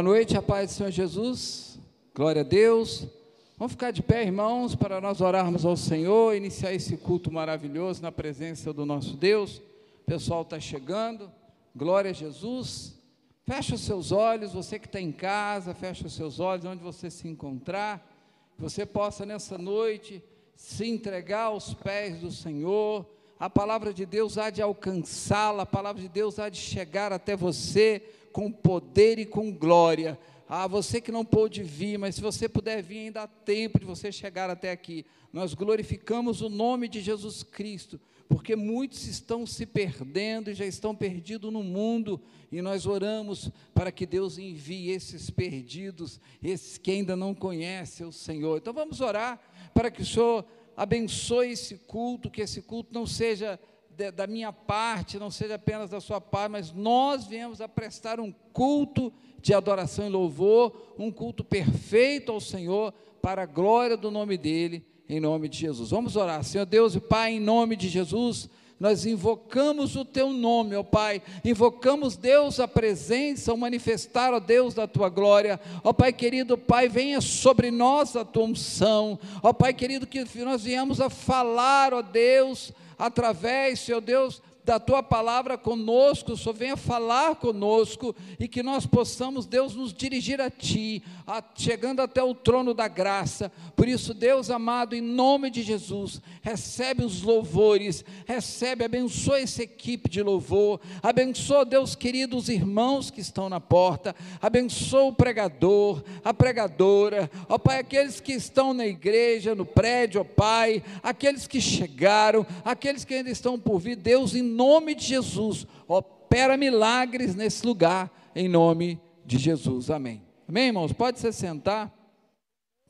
Boa noite, a paz do Senhor Jesus. Glória a Deus. Vamos ficar de pé, irmãos, para nós orarmos ao Senhor, iniciar esse culto maravilhoso na presença do nosso Deus. O pessoal está chegando. Glória a Jesus. Feche os seus olhos, você que está em casa, feche os seus olhos, onde você se encontrar. Que você possa nessa noite se entregar aos pés do Senhor. A palavra de Deus há de alcançá-la, a palavra de Deus há de chegar até você com poder e com glória. Ah, você que não pôde vir, mas se você puder vir, ainda há tempo de você chegar até aqui. Nós glorificamos o nome de Jesus Cristo, porque muitos estão se perdendo e já estão perdidos no mundo, e nós oramos para que Deus envie esses perdidos, esses que ainda não conhecem o Senhor. Então vamos orar para que o Senhor abençoe esse culto, que esse culto não seja da minha parte, não seja apenas da sua parte, mas nós viemos a prestar um culto de adoração e louvor, um culto perfeito ao Senhor, para a glória do nome dEle, em nome de Jesus. Vamos orar, Senhor Deus e Pai, em nome de Jesus, nós invocamos o Teu nome, ó Pai, invocamos Deus a presença, o manifestar, ó Deus, da Tua glória, ó Pai querido, Pai, venha sobre nós a Tua unção, ó Pai querido, que nós viemos a falar, ó Deus, através, Senhor Deus, da tua palavra conosco, Senhor venha falar conosco e que nós possamos, Deus, nos dirigir a Ti, a, chegando até o trono da graça. Por isso, Deus amado, em nome de Jesus, recebe os louvores, recebe, abençoa essa equipe de louvor, abençoa, Deus querido, os irmãos que estão na porta, abençoa o pregador, a pregadora, ó Pai, aqueles que estão na igreja, no prédio, ó Pai, aqueles que chegaram, aqueles que ainda estão por vir, Deus, em nome de Jesus, opera milagres nesse lugar, em nome de Jesus. Amém. Amém, irmãos? Pode se sentar.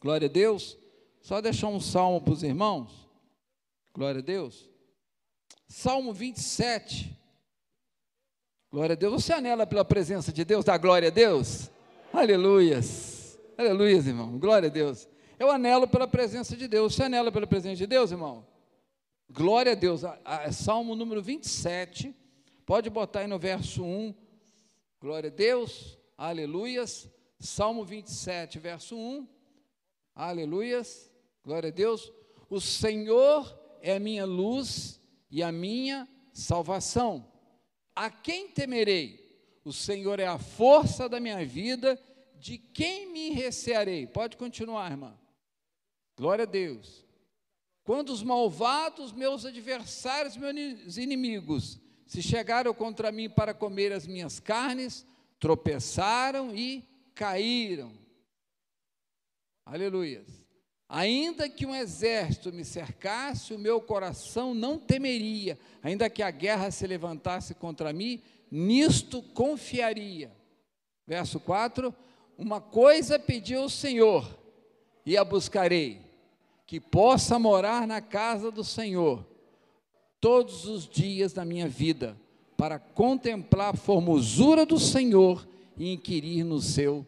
Glória a Deus. Só deixar um salmo para os irmãos. Glória a Deus. Salmo 27. Glória a Deus. Você anela pela presença de Deus, dá glória a Deus? Aleluias. Aleluias, irmão. Glória a Deus. Eu anelo pela presença de Deus. Você anela pela presença de Deus, irmão? Glória a Deus. A, a, Salmo número 27. Pode botar aí no verso 1. Glória a Deus. Aleluias. Salmo 27, verso 1. Aleluias. Glória a Deus. O Senhor é a minha luz e a minha salvação. A quem temerei? O Senhor é a força da minha vida. De quem me recearei? Pode continuar, irmã. Glória a Deus. Quando os malvados, meus adversários, meus inimigos, se chegaram contra mim para comer as minhas carnes, tropeçaram e caíram. Aleluia. Ainda que um exército me cercasse, o meu coração não temeria, ainda que a guerra se levantasse contra mim, nisto confiaria. Verso 4: Uma coisa pedi ao Senhor, e a buscarei que possa morar na casa do Senhor todos os dias da minha vida, para contemplar a formosura do Senhor e inquirir no seu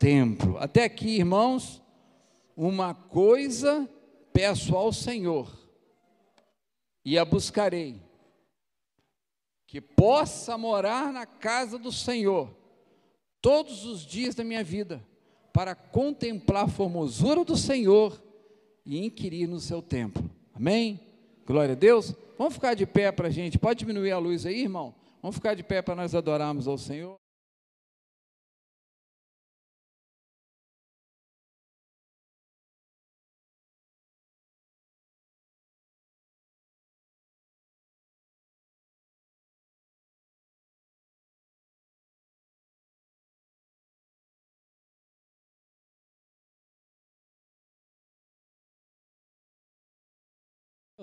templo. Até aqui, irmãos, uma coisa peço ao Senhor e a buscarei, que possa morar na casa do Senhor todos os dias da minha vida, para contemplar a formosura do Senhor e inquirir no seu templo. Amém? Glória a Deus. Vamos ficar de pé para a gente. Pode diminuir a luz aí, irmão? Vamos ficar de pé para nós adorarmos ao Senhor.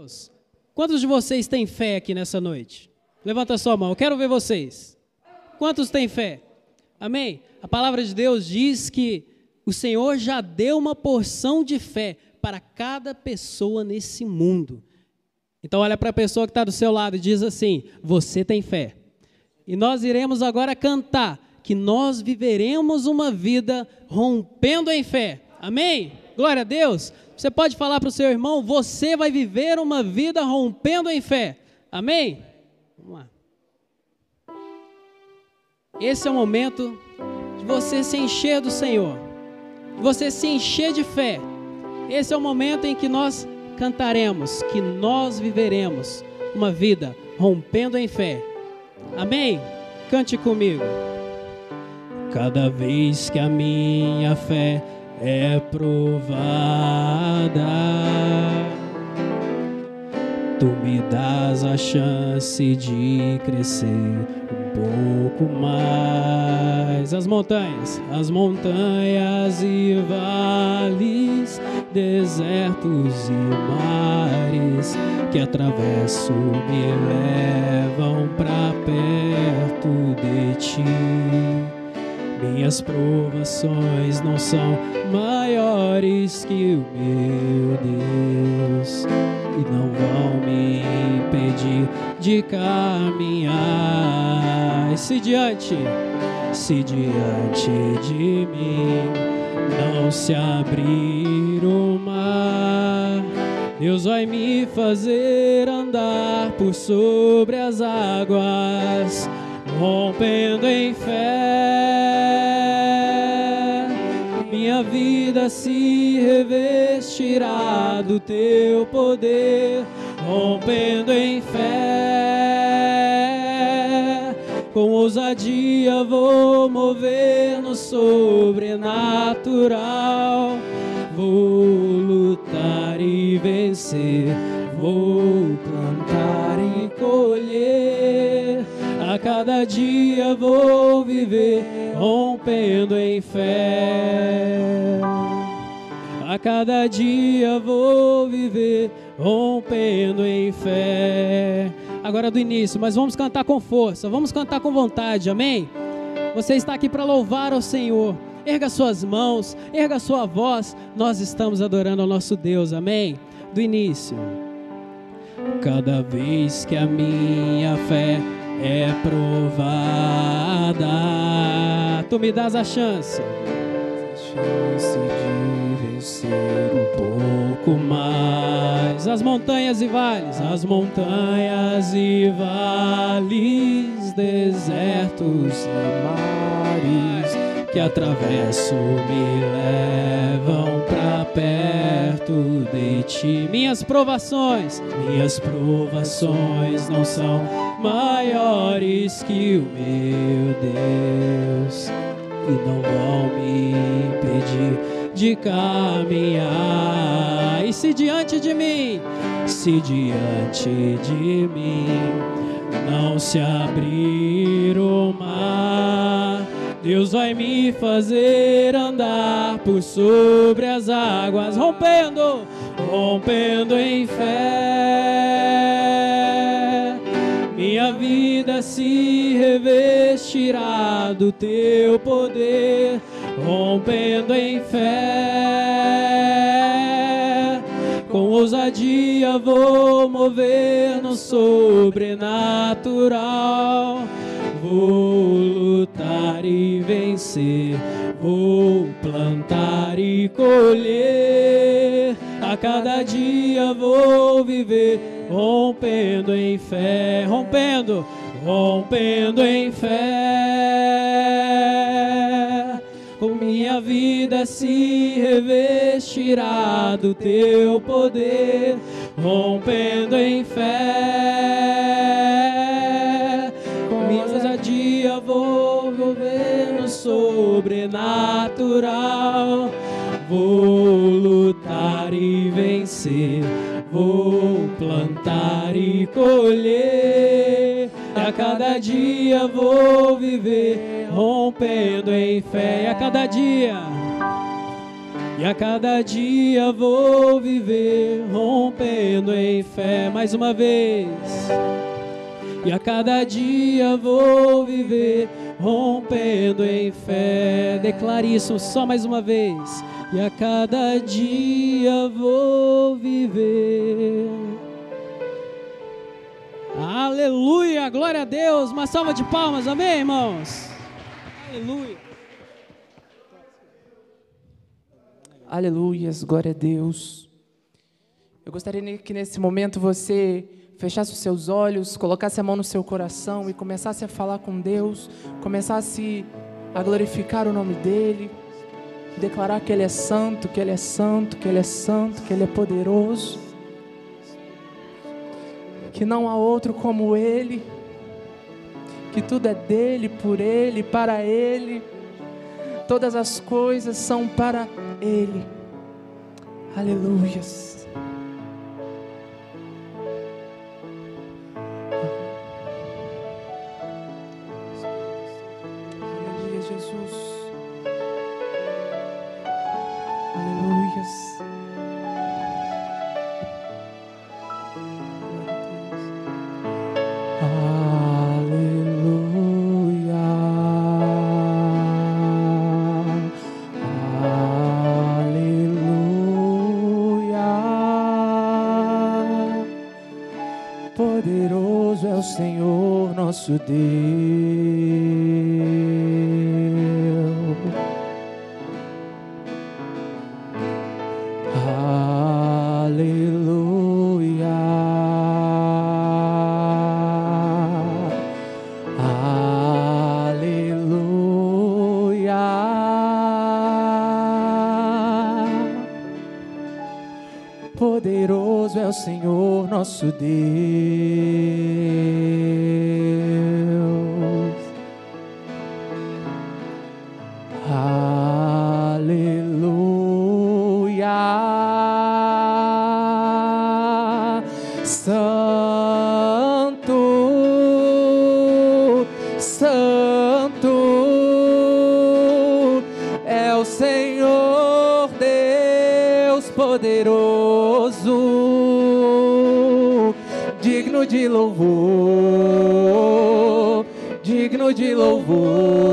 Deus. Quantos de vocês têm fé aqui nessa noite? Levanta sua mão, eu quero ver vocês. Quantos têm fé? Amém? A palavra de Deus diz que o Senhor já deu uma porção de fé para cada pessoa nesse mundo. Então, olha para a pessoa que está do seu lado e diz assim: Você tem fé. E nós iremos agora cantar que nós viveremos uma vida rompendo em fé. Amém? Glória a Deus. Você pode falar para o seu irmão: você vai viver uma vida rompendo em fé. Amém? Vamos lá. Esse é o momento de você se encher do Senhor, de você se encher de fé. Esse é o momento em que nós cantaremos, que nós viveremos uma vida rompendo em fé. Amém? Cante comigo. Cada vez que a minha fé é provada, tu me das a chance de crescer um pouco mais. As montanhas, as montanhas e vales, desertos e mares que atravesso me levam para perto de ti. Minhas provações não são maiores que o meu Deus e não vão me impedir de caminhar. Se diante, se diante de mim não se abrir o mar, Deus vai me fazer andar por sobre as águas rompendo em fé. Vida se revestirá do teu poder, rompendo em fé. Com ousadia vou mover no sobrenatural. Vou lutar e vencer, vou plantar e colher a cada dia vou viver rompendo em fé. A cada dia vou viver rompendo em fé. Agora do início, mas vamos cantar com força, vamos cantar com vontade, amém? Você está aqui para louvar ao Senhor. Erga suas mãos, erga sua voz. Nós estamos adorando ao nosso Deus, amém? Do início. Cada vez que a minha fé é provada. Tu me das a chance, chance de vencer um pouco mais. As montanhas e vales, as montanhas e vales, desertos e mares que atravesso me levam perto de ti. Minhas provações, minhas provações não são maiores que o meu Deus e não vão me impedir de caminhar. E se diante de mim, se diante de mim não se abrir o mar Deus vai me fazer andar por sobre as águas, rompendo, rompendo em fé. Minha vida se revestirá do teu poder, rompendo em fé. Com ousadia vou mover no sobrenatural Vou lutar e vencer, vou plantar e colher. A cada dia vou viver, rompendo em fé, rompendo, rompendo em fé. Com minha vida se revestirá do teu poder, rompendo em fé sobrenatural. Vou lutar e vencer, vou plantar e colher. A cada dia vou viver rompendo em fé. A cada dia, e a cada dia vou viver rompendo em fé. Mais uma vez. E a cada dia vou viver rompendo em fé. Declare isso só mais uma vez. E a cada dia vou viver. Aleluia, glória a Deus. Uma salva de palmas, amém, irmãos? Aleluia. Aleluias, glória a Deus. Eu gostaria que nesse momento você fechasse os seus olhos, colocasse a mão no seu coração e começasse a falar com Deus, começasse a glorificar o nome dEle, declarar que Ele é santo, que Ele é santo, que Ele é santo, que Ele é poderoso, que não há outro como Ele, que tudo é dele, por Ele, para Ele, todas as coisas são para Ele. Aleluias. Deus. Aleluia. Aleluia. Poderoso é o Senhor nosso Deus. Santo, Santo é o Senhor Deus poderoso, digno de louvor, digno de louvor.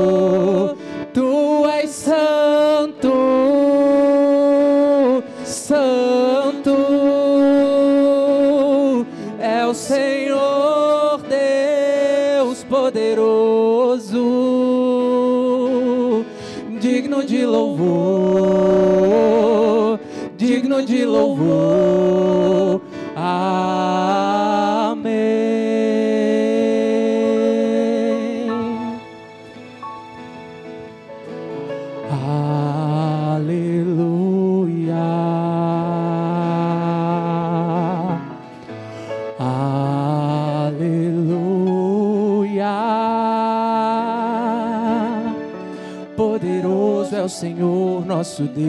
Senhor nosso Deus.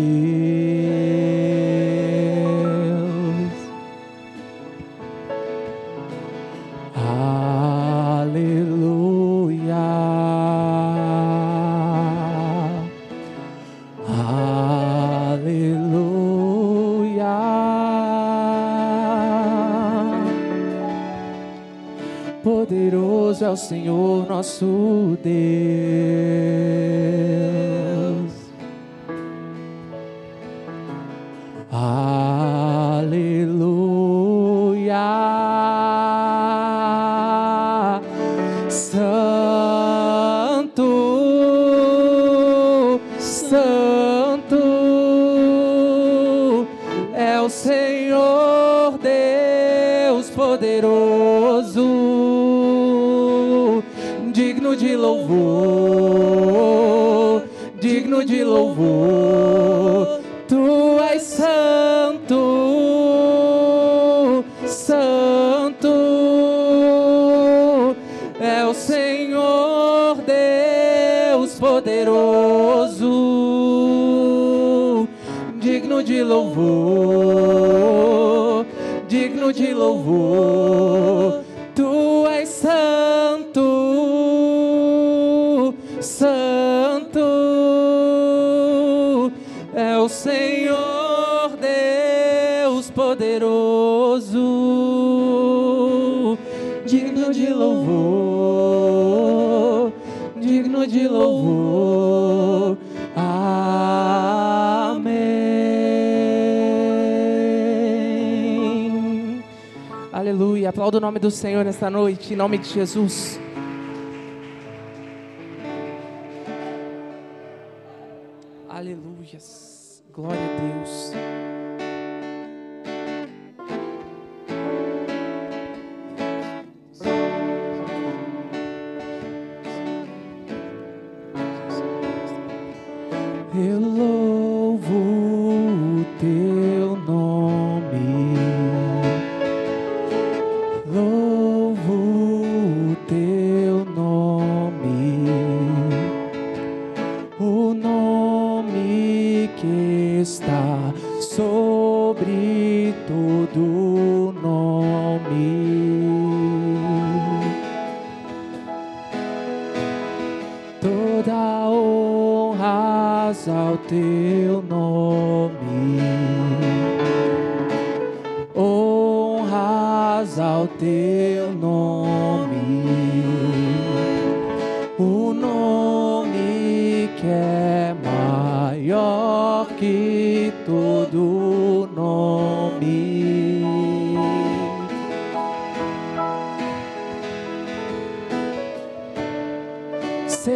Aleluia. Aleluia. Poderoso é o Senhor nosso Deus. Do Senhor nesta noite, em nome de Jesus. Toda honra ao teu nome. Honras ao teu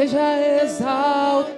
seja exaltado,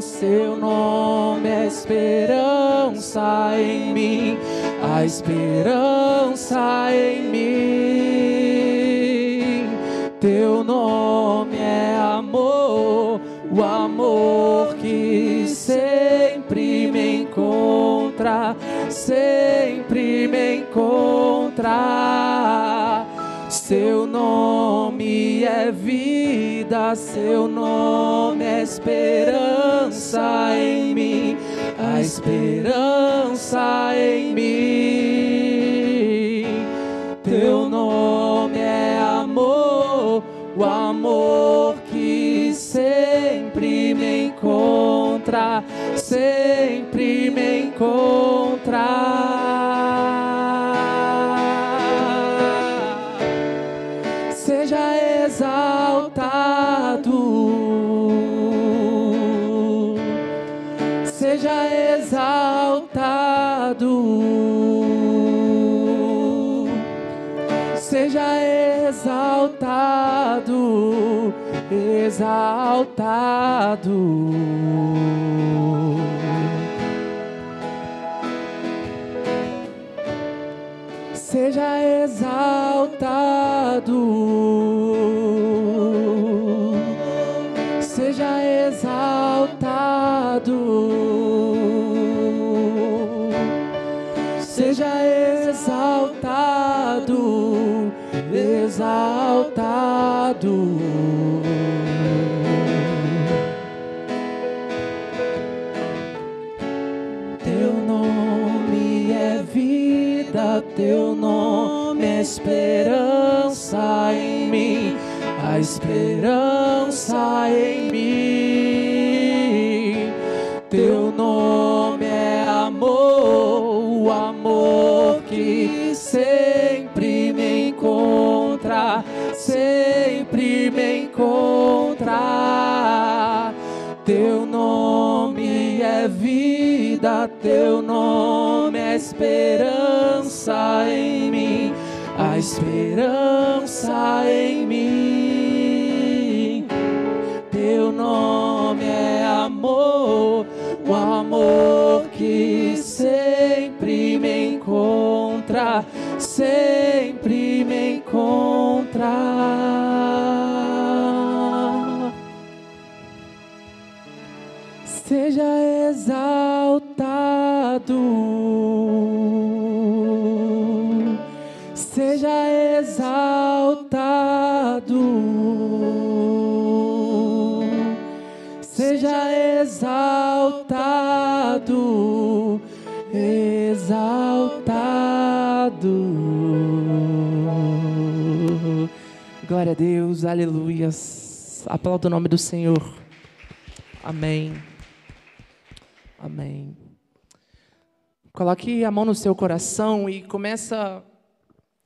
seu nome é esperança em mim, a esperança em mim. Teu nome é amor, o amor que sempre me encontra, sempre me encontra. Seu nome é vida, seu nome é esperança em mim, a esperança em mim. Teu nome é amor, o amor que sempre me encontra, sempre me encontra exaltado. Seja exaltado, seja exaltado, seja exaltado, exaltado. Esperança em mim, a esperança em mim. Teu nome é amor, o amor que sempre me encontra, sempre me encontra. Teu nome é vida, teu nome é esperança em mim, a esperança em mim. Teu nome é amor, o amor que sempre me encontra, sempre me encontra. seja exaltado, exaltado, seja exaltado, exaltado. Glória a Deus, aleluias. Aplauda o nome do Senhor. Amém. Amém. Coloque a mão no seu coração e começa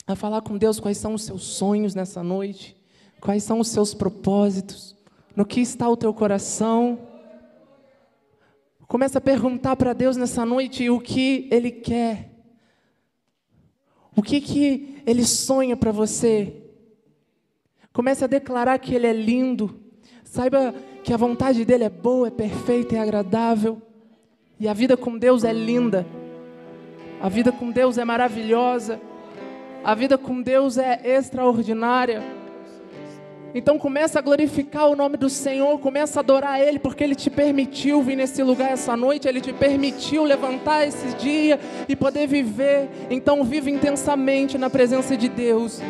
a falar com Deus quais são os seus sonhos nessa noite, quais são os seus propósitos, no que está o teu coração. Começa a perguntar para Deus nessa noite o que Ele quer, o que, que Ele sonha para você. Comece a declarar que Ele é lindo. Saiba que a vontade dele é boa, é perfeita, é agradável. E a vida com Deus é linda. A vida com Deus é maravilhosa. A vida com Deus é extraordinária. Então começa a glorificar o nome do Senhor, começa a adorar Ele, porque Ele te permitiu vir nesse lugar essa noite, Ele te permitiu levantar esse dia e poder viver. Então vive intensamente na presença de Deus.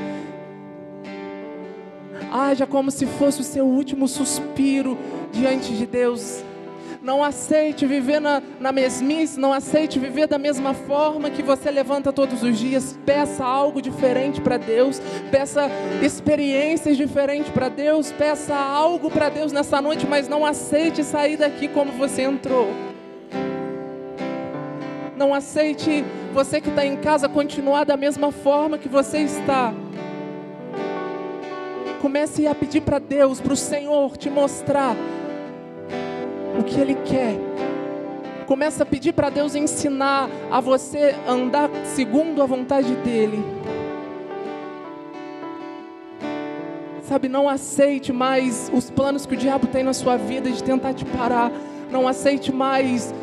Haja como se fosse o seu último suspiro diante de Deus. Não aceite viver na, na mesmice, não aceite viver da mesma forma que você levanta todos os dias. Peça algo diferente para Deus, peça experiências diferentes para Deus, peça algo para Deus nessa noite, mas não aceite sair daqui como você entrou. Não aceite você que está em casa continuar da mesma forma que você está. Comece a pedir para Deus, para o Senhor te mostrar o que Ele quer. Começa a pedir para Deus ensinar a você andar segundo a vontade dEle. Sabe, não aceite mais os planos que o diabo tem na sua vida de tentar te parar. Não aceite mais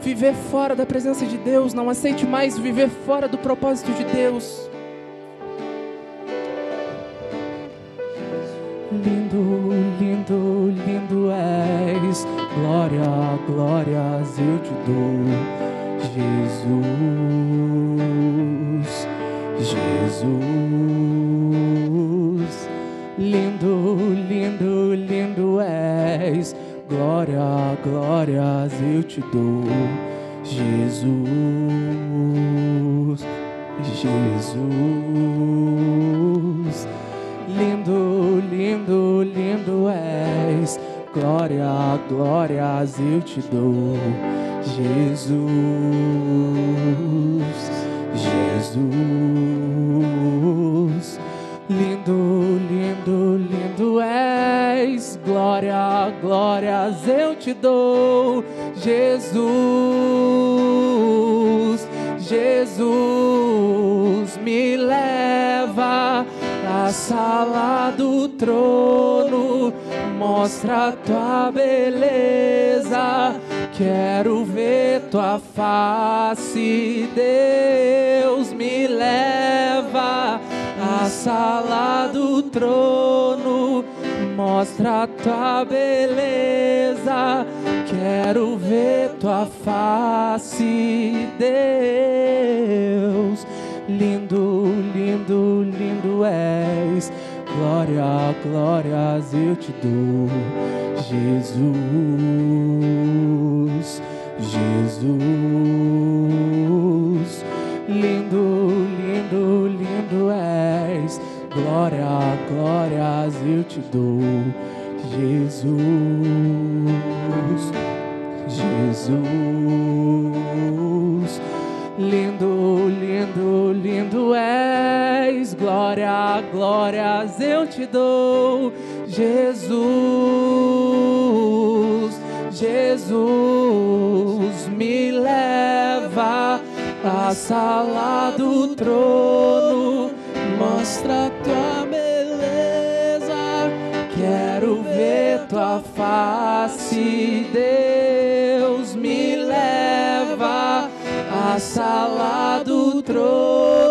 viver fora da presença de Deus. Não aceite mais viver fora do propósito de Deus. Lindo, lindo, lindo és, glória, glórias eu te dou, Jesus, Jesus. Lindo, lindo, lindo és, glória, glórias eu te dou, Jesus, Jesus. Lindo, lindo, és. Glória, glórias eu te dou, Jesus, Jesus. Lindo, lindo, lindo és. Glória, glórias eu te dou, Jesus, Jesus. Me leva na sala do trono, mostra a tua beleza, Quero ver tua face, Deus me leva à sala do trono, mostra tua beleza. Quero ver tua face, Deus. Lindo, lindo, lindo és. Glória, glórias eu te dou, Jesus, Jesus. Lindo, lindo, lindo és. Glória, glórias eu te dou, Jesus, Jesus. Lindo és. Glória, glórias eu te dou, Jesus, Jesus. Me leva à sala do trono, mostra tua beleza. Quero ver tua face, Deus. Me leva à sala do trono,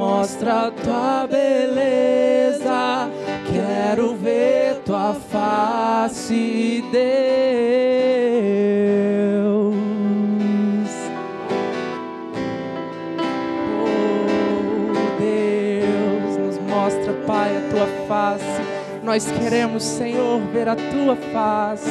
mostra tua beleza. Quero ver tua face, Deus. Oh, Deus, nos mostra, Pai, a tua face. Nós queremos, Senhor, ver a tua face.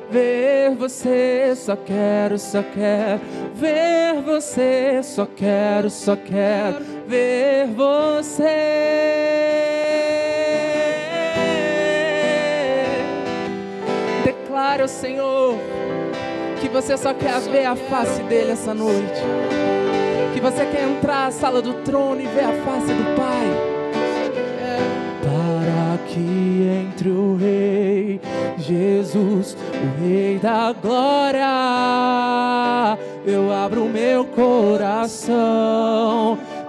ver você. Só quero, só quero ver você. Só quero, só quero ver você. Declare ao Senhor que você só quer ver a face dele essa noite. Que você quer entrar à sala do trono e ver a face do Pai que entre o Rei Jesus, o Rei da glória. Eu abro meu coração,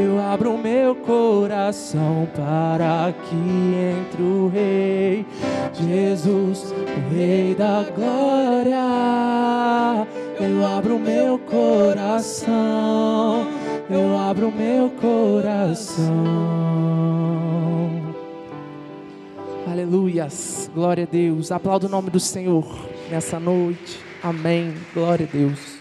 eu abro meu coração para que entre o Rei Jesus, o Rei da glória. Eu abro meu coração, eu abro meu coração. Aleluias, glória a Deus. Aplauda o nome do Senhor nessa noite. Amém. Glória a Deus.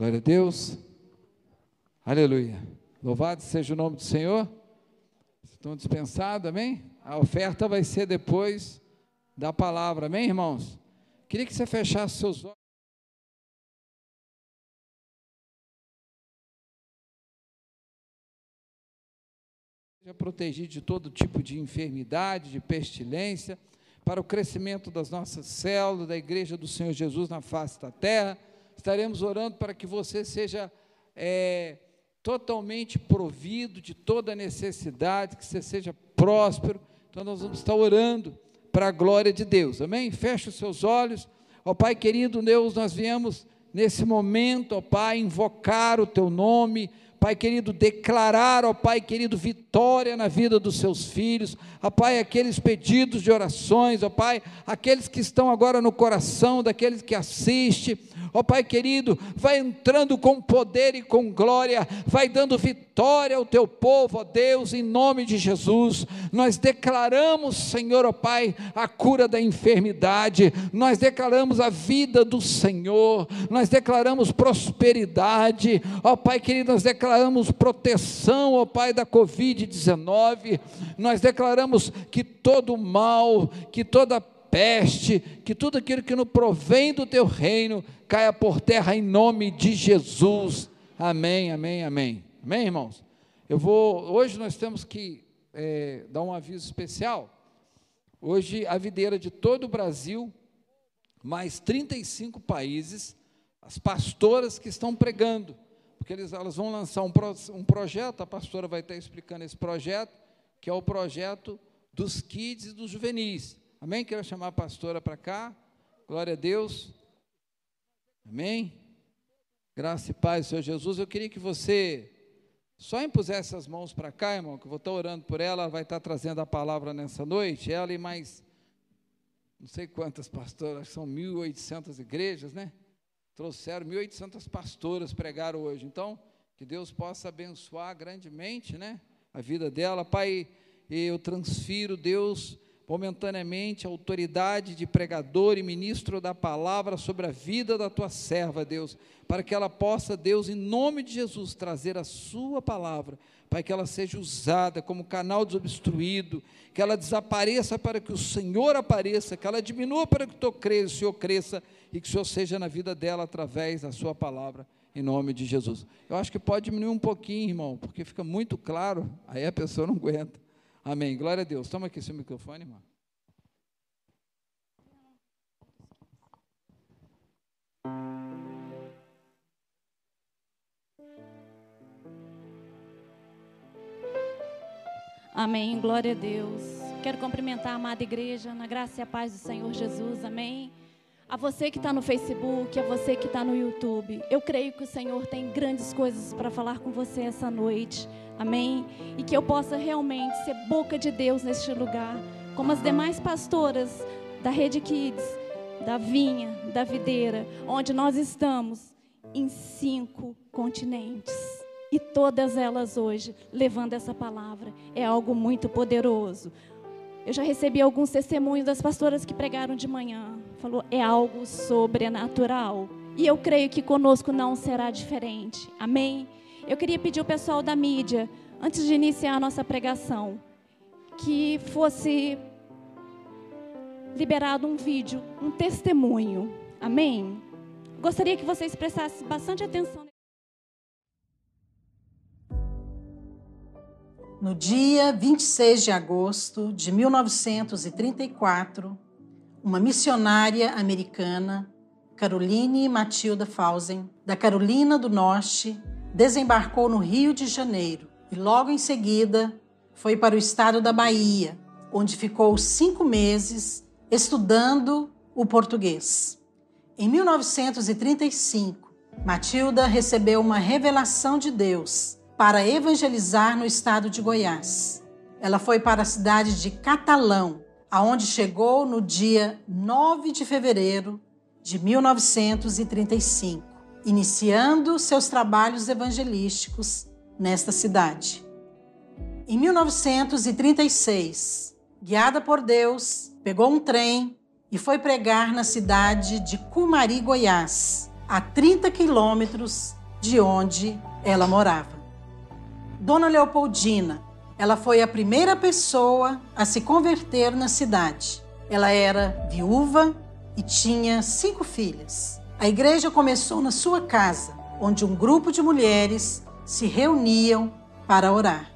Glória a Deus. Aleluia. Louvado seja o nome do Senhor. Estão dispensados, amém? A oferta vai ser depois da palavra, amém, irmãos? Queria que você fechasse seus olhos. Seja protegido de todo tipo de enfermidade, de pestilência, para o crescimento das nossas células, da igreja do Senhor Jesus na face da terra. Estaremos orando para que você seja é, totalmente provido de toda necessidade, que você seja próspero. Então, nós vamos estar orando para a glória de Deus, amém? Feche os seus olhos, ó Pai querido Deus, nós viemos nesse momento, ó Pai, invocar o Teu nome, Pai querido, declarar, ó Pai querido, vitória na vida dos seus filhos, ó Pai, aqueles pedidos de orações, ó Pai, aqueles que estão agora no coração daqueles que assistem, ó Pai querido, vai entrando com poder e com glória, vai dando vitória ao teu povo, ó Deus, em nome de Jesus. Nós declaramos, Senhor, ó Pai, a cura da enfermidade, nós declaramos a vida do Senhor, nós declaramos prosperidade, ó Pai querido, nós declaramos proteção, ó Pai, da Covid-19, nós declaramos que todo mal, que toda peste, que tudo aquilo que não provém do teu reino caia por terra em nome de Jesus. Amém, amém, amém. Amém, irmãos? Eu vou. Hoje nós temos que é, dar um aviso especial. Hoje a videira de todo o Brasil, mais 35 países, as pastoras que estão pregando, porque eles, elas vão lançar um, pro, um projeto, a pastora vai estar explicando esse projeto, que é o projeto dos kids e dos juvenis. Amém? Quero chamar a pastora para cá. Glória a Deus. Amém? Graça e paz, Senhor Jesus. Eu queria que você só impusesse as mãos para cá, irmão, que eu vou estar orando por ela, ela vai estar trazendo a palavra nessa noite. Ela e mais, não sei quantas pastoras, são 1.800 igrejas, né? Trouxeram 1.800 pastoras, pregaram hoje. Então, que Deus possa abençoar grandemente, né? A vida dela. Pai, eu transfiro, Deus momentaneamente a autoridade de pregador e ministro da palavra sobre a vida da tua serva, Deus, para que ela possa, Deus, em nome de Jesus, trazer a sua palavra, para que ela seja usada como canal desobstruído, que ela desapareça para que o Senhor apareça, que ela diminua para que o Senhor cresça e que o Senhor seja na vida dela através da sua palavra, em nome de Jesus. Eu acho que pode diminuir um pouquinho, irmão, porque fica muito claro, aí a pessoa não aguenta. Amém. Glória a Deus. Toma aqui seu microfone, irmão. Amém. Glória a Deus. Quero cumprimentar a amada igreja na graça e a paz do Senhor Jesus. Amém. A você que está no Facebook, a você que está no YouTube, eu creio que o Senhor tem grandes coisas para falar com você essa noite. Amém? E que eu possa realmente ser boca de Deus neste lugar, como as demais pastoras da Rede Kids, da Vinha, da Videira, onde nós estamos em cinco continentes. E todas elas hoje levando essa palavra. É algo muito poderoso. Eu já recebi alguns testemunhos das pastoras que pregaram de manhã. Falou, é algo sobrenatural. E eu creio que conosco não será diferente. Amém? Eu queria pedir ao pessoal da mídia, antes de iniciar a nossa pregação, que fosse liberado um vídeo, um testemunho. Amém? Gostaria que vocês prestassem bastante atenção. No dia 26 de agosto de 1934, uma missionária americana, Caroline Matilda Fausen, da Carolina do Norte, desembarcou no Rio de Janeiro e logo em seguida foi para o estado da Bahia, onde ficou cinco meses estudando o português. Em 1935, Matilda recebeu uma revelação de Deus para evangelizar no estado de Goiás. Ela foi para a cidade de Catalão, aonde chegou no dia 9 de fevereiro de 1935, iniciando seus trabalhos evangelísticos nesta cidade. Em 1936, guiada por Deus, pegou um trem e foi pregar na cidade de Cumari, Goiás, a 30 quilômetros de onde ela morava. Dona Leopoldina, ela foi a primeira pessoa a se converter na cidade. Ela era viúva e tinha cinco filhas. A igreja começou na sua casa, onde um grupo de mulheres se reuniam para orar.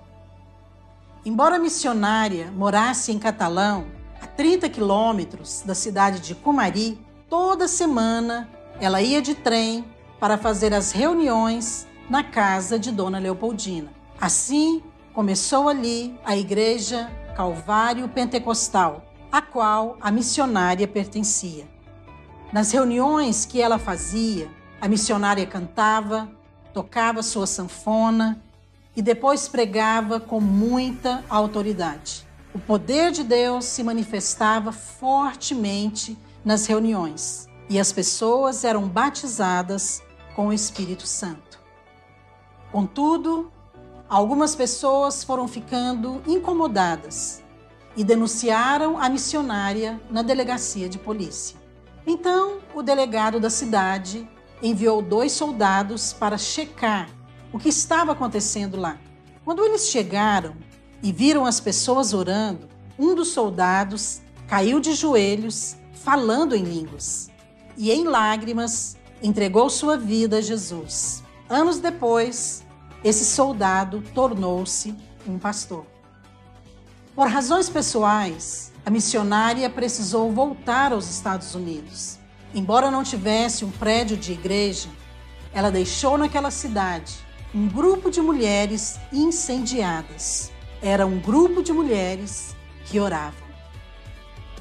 Embora missionária morasse em Catalão, a 30 quilômetros da cidade de Cumari, toda semana ela ia de trem para fazer as reuniões na casa de Dona Leopoldina. Assim, começou ali a Igreja Calvário Pentecostal, a qual a missionária pertencia. Nas reuniões que ela fazia, a missionária cantava, tocava sua sanfona e depois pregava com muita autoridade. O poder de Deus se manifestava fortemente nas reuniões e as pessoas eram batizadas com o Espírito Santo. Contudo, algumas pessoas foram ficando incomodadas e denunciaram a missionária na delegacia de polícia. Então, o delegado da cidade enviou dois soldados para checar o que estava acontecendo lá. Quando eles chegaram e viram as pessoas orando, um dos soldados caiu de joelhos, falando em línguas, e em lágrimas entregou sua vida a Jesus. Anos depois, esse soldado tornou-se um pastor. Por razões pessoais, a missionária precisou voltar aos Estados Unidos. Embora não tivesse um prédio de igreja, ela deixou naquela cidade um grupo de mulheres incendiadas. Era um grupo de mulheres que oravam.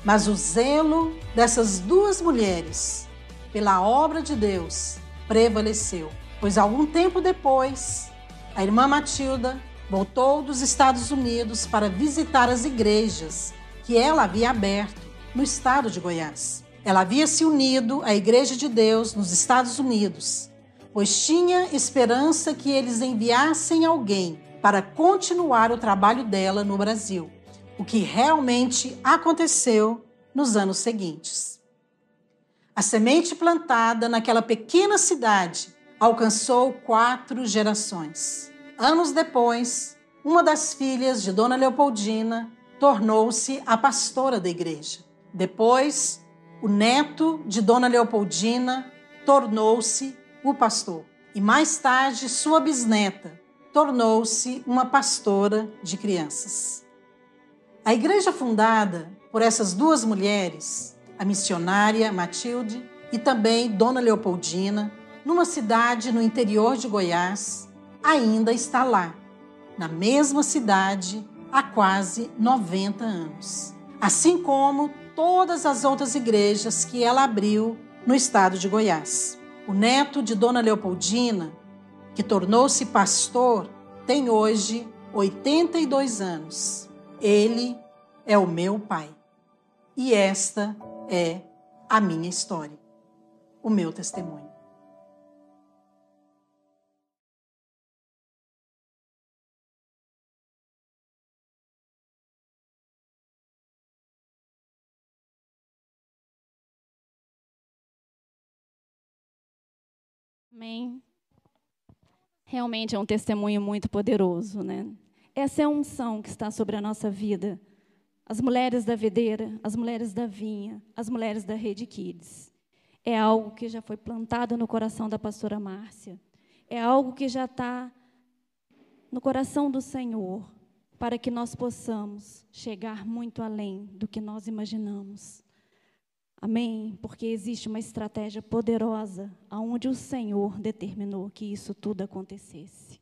Mas o zelo dessas duas mulheres pela obra de Deus prevaleceu, pois algum tempo depois, a irmã Matilda voltou dos Estados Unidos para visitar as igrejas que ela havia aberto no estado de Goiás. Ela havia se unido à Igreja de Deus nos Estados Unidos pois tinha esperança que eles enviassem alguém para continuar o trabalho dela no Brasil, o que realmente aconteceu nos anos seguintes. A semente plantada naquela pequena cidade alcançou quatro gerações. Anos depois, uma das filhas de Dona Leopoldina tornou-se a pastora da igreja. Depois, o neto de Dona Leopoldina tornou-se o pastor. E mais tarde, sua bisneta tornou-se uma pastora de crianças. A igreja fundada por essas duas mulheres, a missionária Matilde e também Dona Leopoldina, numa cidade no interior de Goiás, ainda está lá, na mesma cidade, há quase 90 anos. Assim como todas as outras igrejas que ela abriu no estado de Goiás. O neto de Dona Leopoldina, que tornou-se pastor, tem hoje 82 anos. Ele é o meu pai. E esta é a minha história, o meu testemunho. Amém. Realmente é um testemunho muito poderoso, né? Essa é a unção que está sobre a nossa vida. As mulheres da videira, as mulheres da vinha, as mulheres da rede Kids. É algo que já foi plantado no coração da pastora Márcia. É algo que já está no coração do Senhor, para que nós possamos chegar muito além do que nós imaginamos. Amém? Porque existe uma estratégia poderosa aonde o Senhor determinou que isso tudo acontecesse.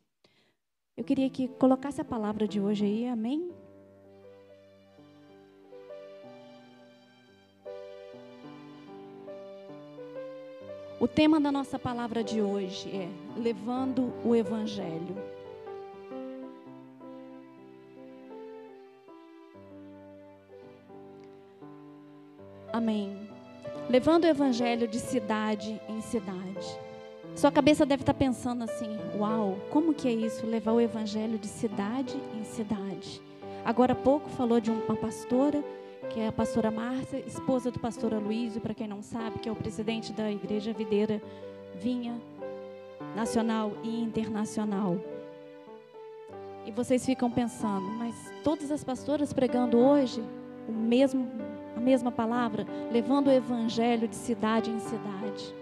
Eu queria que colocasse a palavra de hoje aí, amém? O tema da nossa palavra de hoje é levando o evangelho. Amém levando o evangelho de cidade em cidade. Sua cabeça deve estar pensando assim: uau, como que é isso, levar o evangelho de cidade em cidade? Agora há pouco falou de uma pastora, que é a pastora Márcia, esposa do pastor Aloysio, para quem não sabe, que é o presidente da Igreja Videira Vinha Nacional e Internacional. E vocês ficam pensando, mas todas as pastoras pregando hoje o mesmo a mesma palavra, levando o evangelho de cidade em cidade.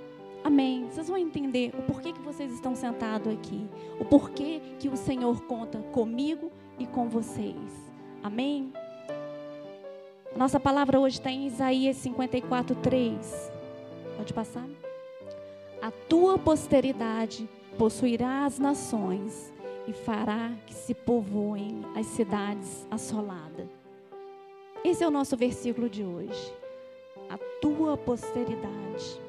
Amém. Vocês vão entender o porquê que vocês estão sentados aqui, o porquê que o Senhor conta comigo e com vocês. Amém. Nossa palavra hoje está em Isaías 54, 3. Pode passar? A tua posteridade possuirá as nações e fará que se povoem as cidades assoladas. Esse é o nosso versículo de hoje. A tua posteridade.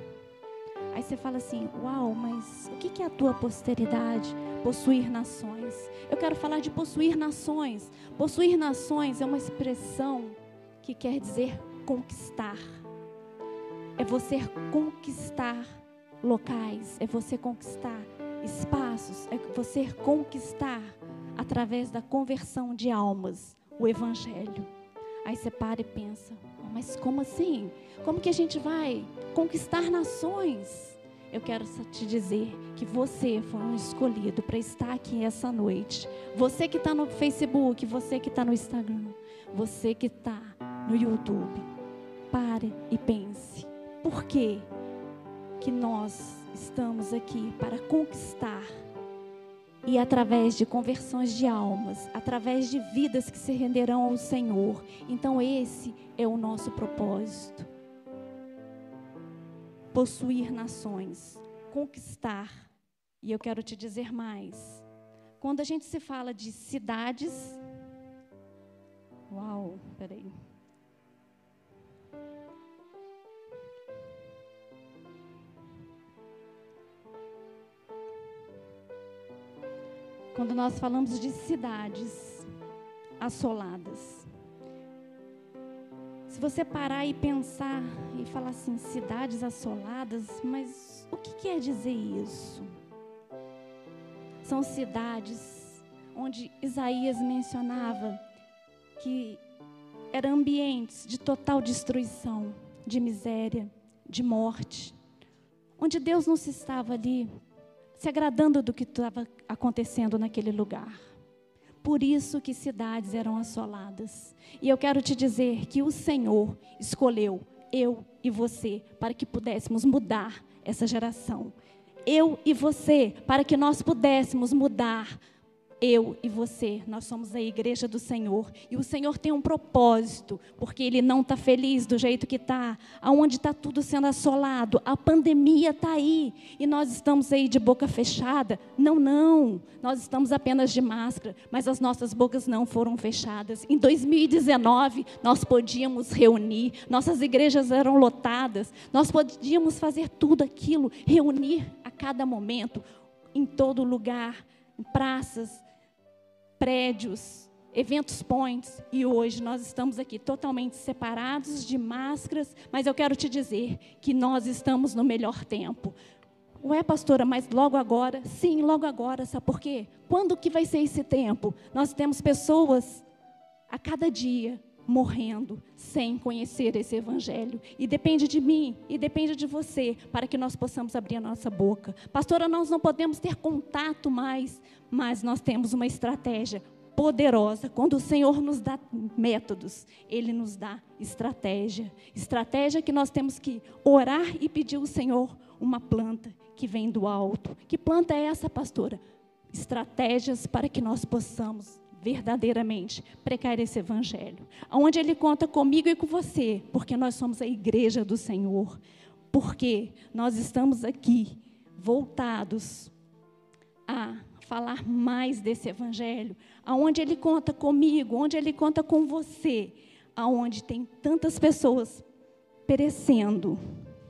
Aí você fala assim: Uau, mas o que é a tua posteridade? Possuir nações. Eu quero falar de possuir nações. Possuir nações é uma expressão que quer dizer conquistar. É você conquistar locais, é você conquistar espaços, é você conquistar através da conversão de almas o evangelho. Aí você para e pensa: mas como assim? Como que a gente vai conquistar nações? Eu quero te dizer que você foi um escolhido para estar aqui essa noite. Você que está no Facebook, você que está no Instagram, você que está no YouTube. Pare e pense. Por quê? que nós estamos aqui para conquistar e através de conversões de almas, através de vidas que se renderão ao Senhor. Então, esse é o nosso propósito. Possuir nações, conquistar. E eu quero te dizer mais. Quando a gente se fala de cidades. Uau, peraí. Quando nós falamos de cidades assoladas. Se você parar e pensar e falar assim, cidades assoladas, mas o que quer dizer isso? São cidades onde Isaías mencionava que eram ambientes de total destruição, de miséria, de morte, onde Deus não se estava ali se agradando do que estava acontecendo naquele lugar. Por isso que cidades eram assoladas. E eu quero te dizer que o Senhor escolheu eu e você para que pudéssemos mudar essa geração. Eu e você para que nós pudéssemos mudar eu e você, nós somos a igreja do Senhor. E o Senhor tem um propósito, porque Ele não está feliz do jeito que está, aonde está tudo sendo assolado. A pandemia está aí e nós estamos aí de boca fechada. Não, não, nós estamos apenas de máscara, mas as nossas bocas não foram fechadas. Em 2019, nós podíamos reunir, nossas igrejas eram lotadas, nós podíamos fazer tudo aquilo, reunir a cada momento, em todo lugar, em praças, prédios, eventos points, e hoje nós estamos aqui totalmente separados de máscaras, mas eu quero te dizer que nós estamos no melhor tempo. Ué, pastora, mas logo agora? Sim, logo agora, sabe por quê? Quando que vai ser esse tempo? Nós temos pessoas a cada dia morrendo sem conhecer esse evangelho. E depende de mim e depende de você para que nós possamos abrir a nossa boca. Pastora, nós não podemos ter contato mais, mas nós temos uma estratégia poderosa. Quando o Senhor nos dá métodos, Ele nos dá estratégia. Estratégia que nós temos que orar e pedir ao Senhor uma planta que vem do alto. Que planta é essa, pastora? Estratégias para que nós possamos verdadeiramente pregar esse evangelho. Onde ele conta comigo e com você, porque nós somos a igreja do Senhor. Porque nós estamos aqui voltados a falar mais desse evangelho, aonde ele conta comigo, onde ele conta com você, aonde tem tantas pessoas perecendo.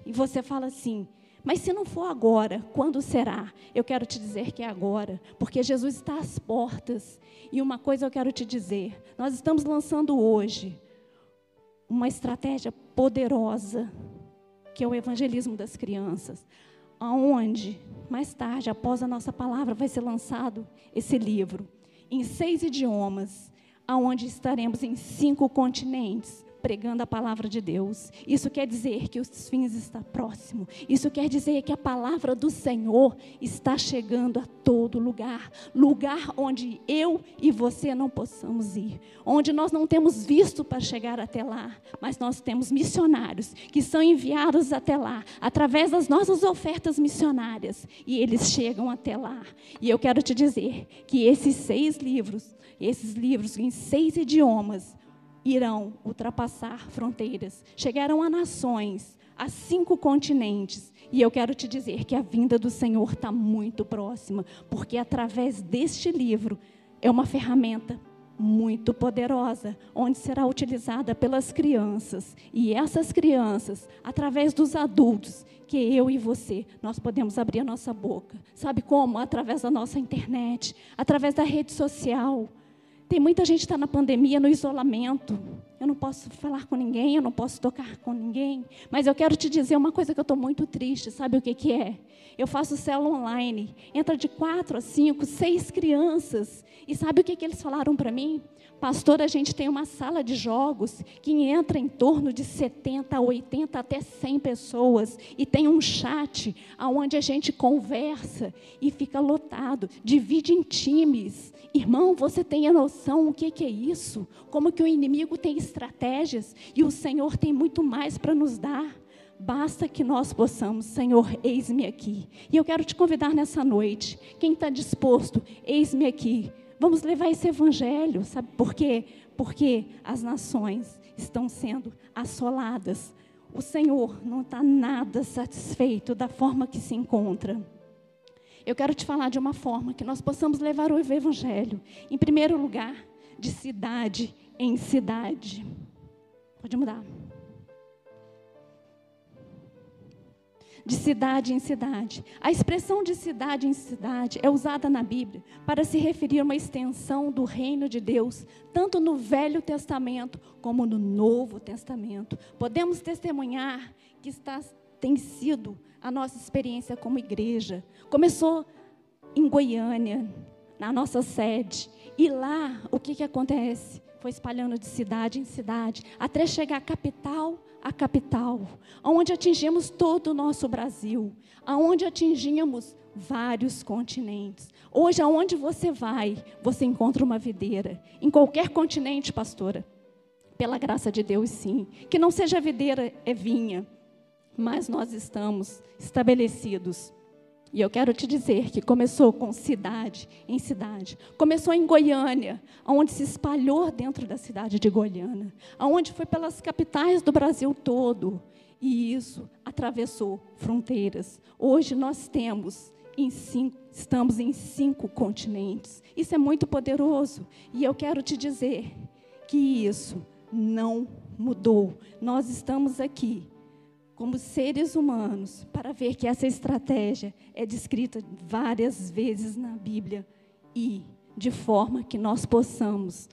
E você fala assim: mas se não for agora, quando será? Eu quero te dizer que é agora, porque Jesus está às portas. E uma coisa eu quero te dizer: nós estamos lançando hoje uma estratégia poderosa, que é o evangelismo das crianças, aonde mais tarde, após a nossa palavra, vai ser lançado esse livro em seis idiomas, aonde estaremos em cinco continentes, pregando a palavra de Deus. Isso quer dizer que os fins estão próximos. Isso quer dizer que a palavra do Senhor está chegando a todo lugar, lugar onde eu e você não possamos ir, onde nós não temos visto para chegar até lá, mas nós temos missionários que são enviados até lá através das nossas ofertas missionárias e eles chegam até lá. E eu quero te dizer que esses seis livros, esses livros em seis idiomas, irão ultrapassar fronteiras, chegarão a nações, a cinco continentes. E eu quero te dizer que a vinda do Senhor está muito próxima, porque através deste livro é uma ferramenta muito poderosa, onde será utilizada pelas crianças. E essas crianças, através dos adultos, que eu e você, nós podemos abrir a nossa boca. Sabe como? Através da nossa internet, através da rede social. Tem muita gente que está na pandemia, no isolamento. Eu não posso falar com ninguém, eu não posso tocar com ninguém. Mas eu quero te dizer uma coisa que eu estou muito triste. Sabe o que, que é? Eu faço célula online. Entra de quatro a cinco, seis crianças. E sabe o que, que eles falaram para mim? Pastor, a gente tem uma sala de jogos que entra em torno de 70, 80, até 100 pessoas. E tem um chat onde a gente conversa e fica lotado. Divide em times. Irmão, você tem a noção o que, que é isso? Como que o inimigo tem estratégias e o Senhor tem muito mais para nos dar. Basta que nós possamos, Senhor, eis-me aqui. E eu quero te convidar nessa noite. Quem está disposto, eis-me aqui. Vamos levar esse evangelho, sabe por quê? Porque as nações estão sendo assoladas. O Senhor não está nada satisfeito da forma que se encontra. Eu quero te falar de uma forma que nós possamos levar o evangelho, em primeiro lugar, de cidade em cidade. Pode mudar. de cidade em cidade. A expressão de cidade em cidade é usada na Bíblia para se referir a uma extensão do reino de Deus, tanto no Velho Testamento como no Novo Testamento. Podemos testemunhar que está, tem sido a nossa experiência como igreja. Começou em Goiânia, na nossa sede, e lá o que, que acontece? Foi espalhando de cidade em cidade, até chegar à capital a capital, onde atingimos todo o nosso Brasil, aonde atingimos vários continentes. Hoje, aonde você vai, você encontra uma videira. Em qualquer continente, pastora. Pela graça de Deus, sim. Que não seja videira, é vinha. Mas nós estamos estabelecidos e eu quero te dizer que começou com cidade em cidade. Começou em Goiânia, onde se espalhou dentro da cidade de Goiânia, onde foi pelas capitais do Brasil todo. E isso atravessou fronteiras. Hoje nós temos em cinco, estamos em cinco continentes. Isso é muito poderoso. E eu quero te dizer que isso não mudou. Nós estamos aqui como seres humanos para ver que essa estratégia é descrita várias vezes na Bíblia e de forma que nós possamos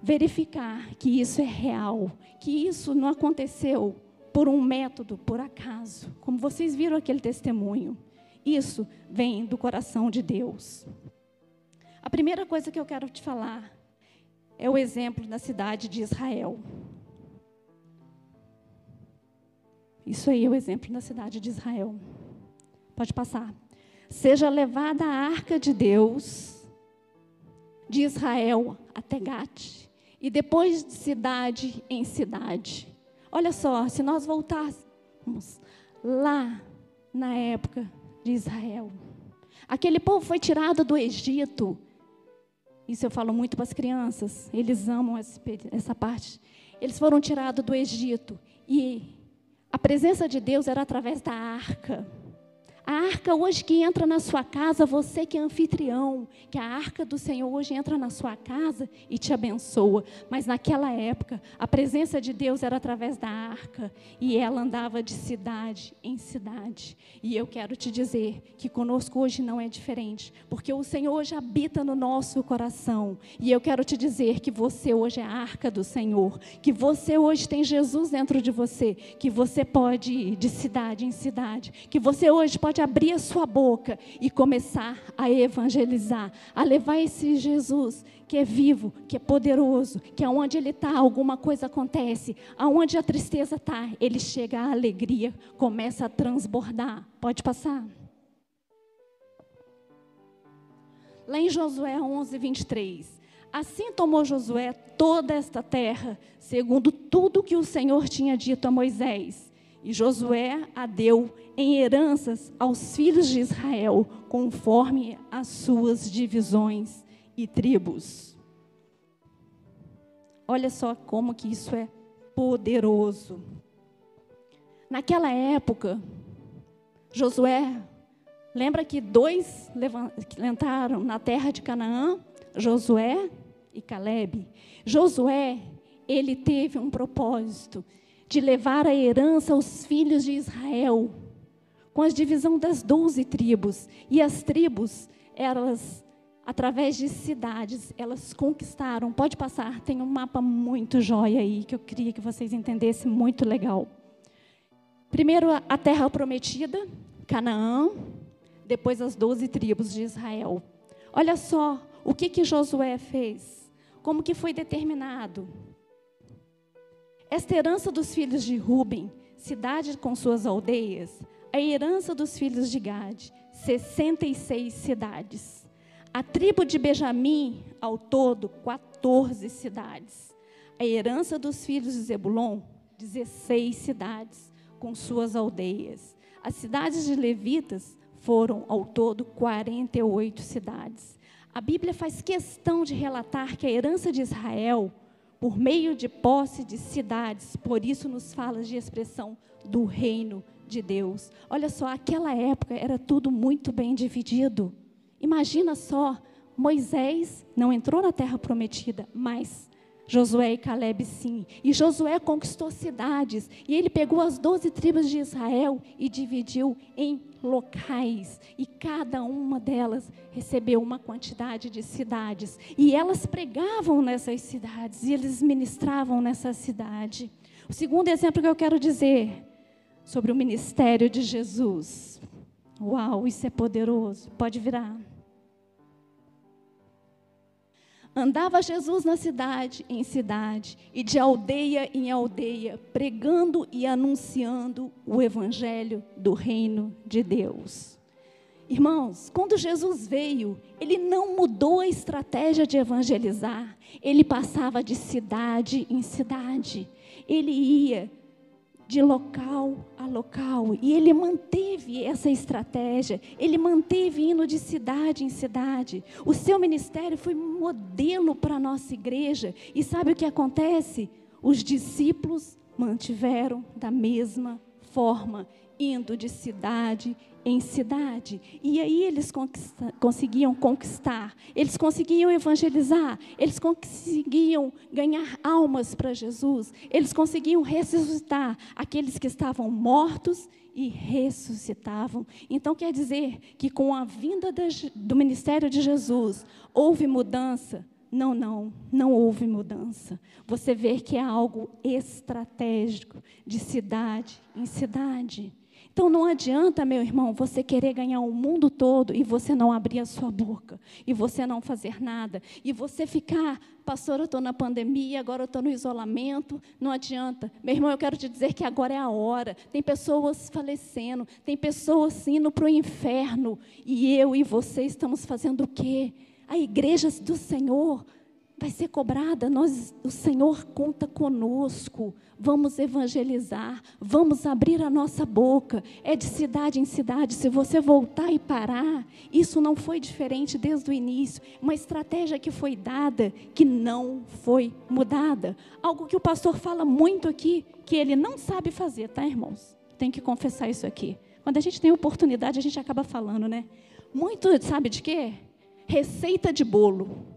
verificar que isso é real, que isso não aconteceu por um método, por acaso, como vocês viram aquele testemunho. Isso vem do coração de Deus. A primeira coisa que eu quero te falar é o exemplo da cidade de Israel. Isso aí é o exemplo da cidade de Israel. Pode passar. Seja levada a arca de Deus de Israel até Gate e depois de cidade em cidade. Olha só, se nós voltássemos lá na época de Israel, aquele povo foi tirado do Egito. Isso eu falo muito para as crianças, eles amam essa parte. Eles foram tirados do Egito e a presença de Deus era através da arca. A arca hoje que entra na sua casa, você que é anfitrião, que a arca do Senhor hoje entra na sua casa e te abençoa. Mas naquela época, a presença de Deus era através da arca e ela andava de cidade em cidade. E eu quero te dizer que conosco hoje não é diferente, porque o Senhor hoje habita no nosso coração. E eu quero te dizer que você hoje é a arca do Senhor, que você hoje tem Jesus dentro de você, que você pode ir de cidade em cidade, que você hoje pode pode abrir a sua boca e começar a evangelizar, a levar esse Jesus que é vivo, que é poderoso, que aonde ele está, alguma coisa acontece, aonde a tristeza está, ele chega a alegria, começa a transbordar. Pode passar. Lá em Josué 11, 23. Assim tomou Josué toda esta terra, segundo tudo que o Senhor tinha dito a Moisés. E Josué a deu em heranças aos filhos de Israel, conforme as suas divisões e tribos. Olha só como que isso é poderoso. Naquela época, Josué, lembra que dois levantaram na terra de Canaã? Josué e Caleb, Josué, ele teve um propósito de levar a herança aos filhos de Israel, com a divisão das doze tribos. E as tribos, elas, através de cidades, elas conquistaram. Pode passar, tem um mapa muito jóia aí, que eu queria que vocês entendessem, muito legal. Primeiro, a terra prometida, Canaã, depois as doze tribos de Israel. Olha só o que, que Josué fez, como que foi determinado. Esta herança dos filhos de Ruben, cidade com suas aldeias, a herança dos filhos de Gade, 66 cidades. A tribo de Benjamim, ao todo, 14 cidades. A herança dos filhos de Zebulon, 16 cidades, com suas aldeias. As cidades de Levitas foram, ao todo, 48 cidades. A Bíblia faz questão de relatar que a herança de Israel por meio de posse de cidades, por isso nos fala de expressão do reino de Deus. Olha só, aquela época era tudo muito bem dividido. Imagina só, Moisés não entrou na terra prometida, mas Josué e Caleb sim. E Josué conquistou cidades. E ele pegou as doze tribos de Israel e dividiu em locais. E cada uma delas recebeu uma quantidade de cidades. E elas pregavam nessas cidades. E eles ministravam nessa cidade. O segundo exemplo que eu quero dizer sobre o ministério de Jesus. Uau, isso é poderoso. Pode virar. Andava Jesus na cidade em cidade e de aldeia em aldeia, pregando e anunciando o evangelho do reino de Deus. Irmãos, quando Jesus veio, ele não mudou a estratégia de evangelizar, ele passava de cidade em cidade. Ele ia de local a local. E ele manteve essa estratégia, ele manteve indo de cidade em cidade. O seu ministério foi modelo para a nossa igreja. E sabe o que acontece? Os discípulos mantiveram da mesma forma, indo de cidade em cidade. E aí eles conquista, conseguiam conquistar, eles conseguiam evangelizar, eles conseguiam ganhar almas para Jesus, eles conseguiam ressuscitar aqueles que estavam mortos e ressuscitavam. Então quer dizer que com a vinda do ministério de Jesus houve mudança. Não, não, não houve mudança. Você vê que é algo estratégico, de cidade em cidade. Então não adianta, meu irmão, você querer ganhar o mundo todo e você não abrir a sua boca, e você não fazer nada, e você ficar, pastor, eu estou na pandemia, agora eu estou no isolamento, não adianta. Meu irmão, eu quero te dizer que agora é a hora. Tem pessoas falecendo, tem pessoas indo para o inferno, e eu e você estamos fazendo o quê? A igreja do Senhor vai ser cobrada. Nós, o Senhor conta conosco. Vamos evangelizar, vamos abrir a nossa boca. É de cidade em cidade. Se você voltar e parar, isso não foi diferente desde o início. Uma estratégia que foi dada, que não foi mudada. Algo que o pastor fala muito aqui, que ele não sabe fazer, tá, irmãos? Tem que confessar isso aqui. Quando a gente tem oportunidade, a gente acaba falando, né? Muito, sabe de quê? Receita de bolo.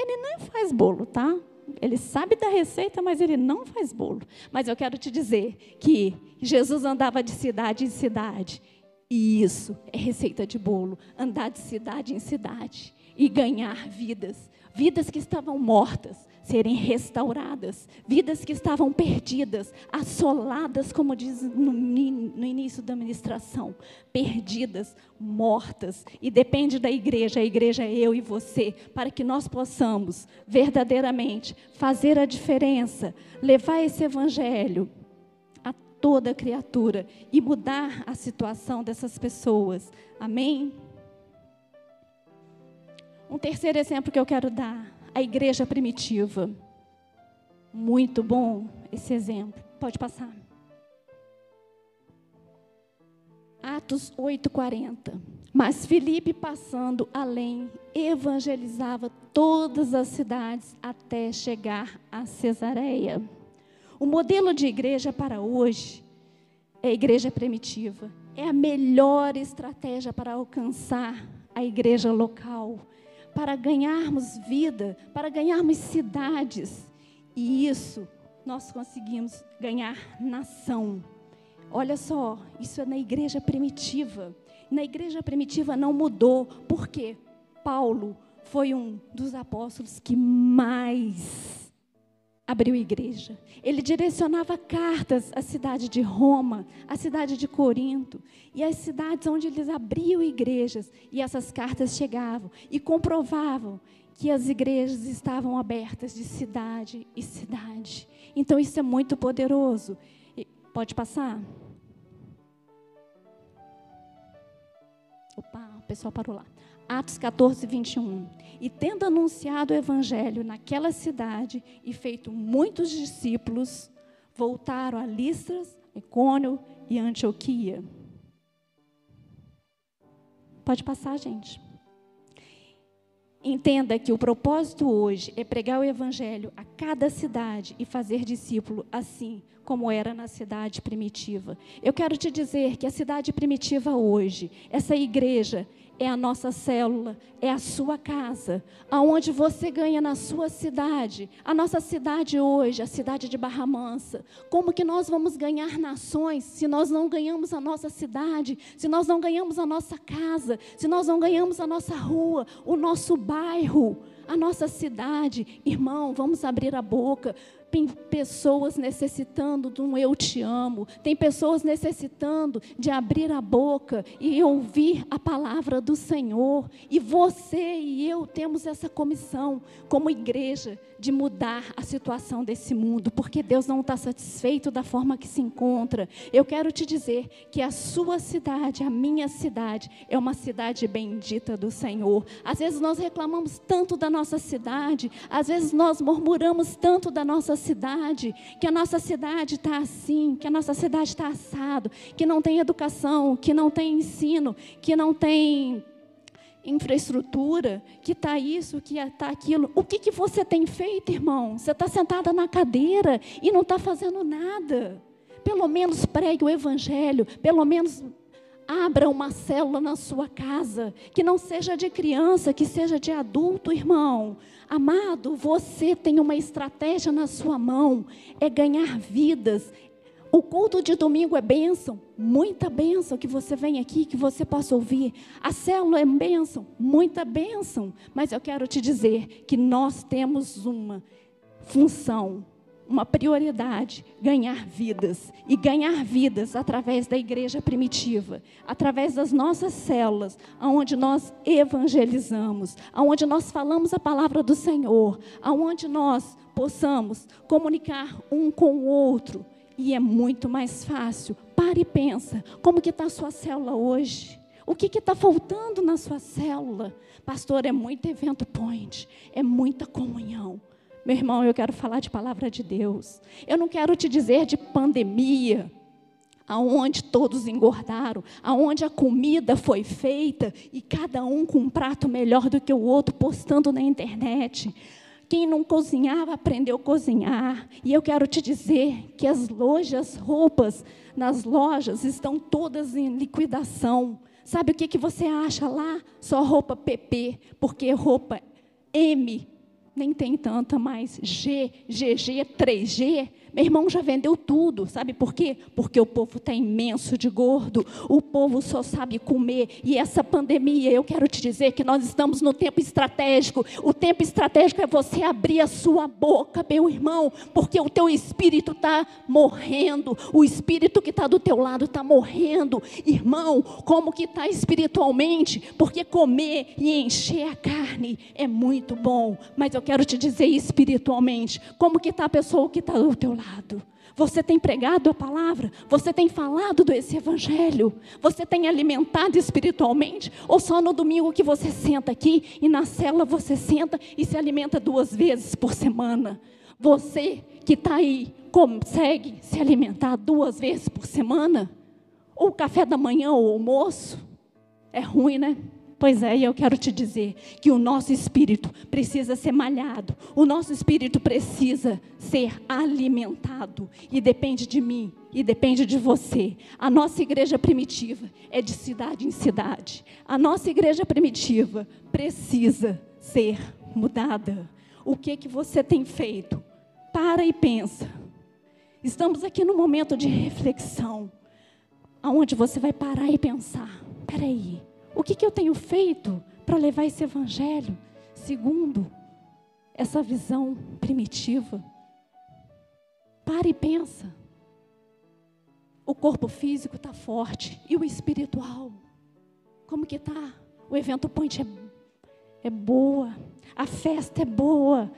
Ele não faz bolo, tá? Ele sabe da receita, mas ele não faz bolo. Mas eu quero te dizer que Jesus andava de cidade em cidade. E isso é receita de bolo. Andar de cidade em cidade e ganhar vidas. Vidas que estavam mortas, serem restauradas, vidas que estavam perdidas, assoladas, como diz no, no, início da ministração, perdidas, mortas. E depende da igreja, a igreja é eu e você, para que nós possamos verdadeiramente fazer a diferença, levar esse evangelho toda criatura e mudar a situação dessas pessoas. Amém? Um terceiro exemplo que eu quero dar a igreja primitiva. Muito bom esse exemplo. Pode passar. Atos 8:40. Mas Filipe, passando além, evangelizava todas as cidades até chegar a Cesareia. O modelo de igreja para hoje é a igreja primitiva. É a melhor estratégia para alcançar a igreja local para ganharmos vida, para ganharmos cidades. E isso nós conseguimos ganhar nação. Olha só, isso é na igreja primitiva. Na igreja primitiva não mudou, por quê? Paulo foi um dos apóstolos que mais abriu igreja. Ele direcionava cartas à cidade de Roma, à cidade de Corinto e às cidades onde eles abriam igrejas. E essas cartas chegavam e comprovavam que as igrejas estavam abertas de cidade e cidade. Então isso é muito poderoso. Pode passar? Opa, o pessoal parou lá. Atos 14, 21. E tendo anunciado o evangelho naquela cidade e feito muitos discípulos, voltaram a Listras, Icônio e Antioquia. Pode passar, gente. Entenda que o propósito hoje é pregar o evangelho a cada cidade e fazer discípulo assim como era na cidade primitiva. Eu quero te dizer que a cidade primitiva hoje, essa igreja, é a nossa célula, é a sua casa, aonde você ganha na sua cidade. A nossa cidade hoje, a cidade de Barra Mansa. Como que nós vamos ganhar nações se nós não ganhamos a nossa cidade, se nós não ganhamos a nossa casa, se nós não ganhamos a nossa rua, o nosso bairro, a nossa cidade? Irmão, vamos abrir a boca. Tem pessoas necessitando de um eu te amo. Tem pessoas necessitando de abrir a boca e ouvir a palavra do Senhor. E você e eu temos essa comissão, como igreja, de mudar a situação desse mundo, porque Deus não está satisfeito da forma que se encontra. Eu quero te dizer que a sua cidade, a minha cidade, é uma cidade bendita do Senhor. Às vezes nós reclamamos tanto da nossa cidade, às vezes nós murmuramos tanto da nossa cidade, que a nossa cidade está assim, que a nossa cidade está assado, que não tem educação, que não tem ensino, que não tem infraestrutura, que está isso, que está aquilo. O que, que você tem feito, irmão? Você está sentada na cadeira e não está fazendo nada. Pelo menos pregue o evangelho, pelo menos abra uma célula na sua casa, que não seja de criança, que seja de adulto, irmão. Amado, você tem uma estratégia na sua mão, é ganhar vidas. O culto de domingo é bênção, muita bênção que você vem aqui, que você possa ouvir. A célula é bênção, muita bênção. Mas eu quero te dizer que nós temos uma função uma prioridade ganhar vidas e ganhar vidas através da igreja primitiva, através das nossas células, aonde nós evangelizamos, aonde nós falamos a palavra do Senhor, aonde nós possamos comunicar um com o outro e é muito mais fácil. Pare e pensa, como que está a sua célula hoje? O que está faltando na sua célula? Pastor, é muito evento point, é muita comunhão. Meu irmão, eu quero falar de palavra de Deus. Eu não quero te dizer de pandemia, aonde todos engordaram, aonde a comida foi feita e cada um com um prato melhor do que o outro postando na internet. Quem não cozinhava aprendeu a cozinhar. E eu quero te dizer que as lojas, roupas nas lojas estão todas em liquidação. Sabe o que, que você acha lá? Só roupa PP, porque roupa M nem tem tanta mais. G, GG, 3G, meu irmão já vendeu tudo, sabe por quê? Porque o povo está imenso de gordo, o povo só sabe comer. E essa pandemia, eu quero te dizer que nós estamos no tempo estratégico. O tempo estratégico é você abrir a sua boca, meu irmão, porque o teu espírito está morrendo, o espírito que está do teu lado está morrendo. Irmão, como que está espiritualmente? Porque comer e encher a carne é muito bom, mas eu quero te dizer espiritualmente, como que está a pessoa que está do teu lado? Você tem pregado a palavra? Você tem falado desse evangelho? Você tem alimentado espiritualmente? Ou só no domingo que você senta aqui e na cela você senta e se alimenta duas vezes por semana? Você que está aí consegue se alimentar duas vezes por semana? Ou café da manhã ou almoço? É ruim, né? Pois é, e eu quero te dizer que o nosso espírito precisa ser malhado, o nosso espírito precisa ser alimentado, e depende de mim, e depende de você. A nossa igreja primitiva é de cidade em cidade, a nossa igreja primitiva precisa ser mudada. O que que você tem feito? Para e pensa. Estamos aqui no momento de reflexão, aonde você vai parar e pensar: peraí, o que, que eu tenho feito para levar esse evangelho segundo essa visão primitiva? Para e pensa. O corpo físico está forte e o espiritual, como que está? O evento point é, é boa, a festa é boa,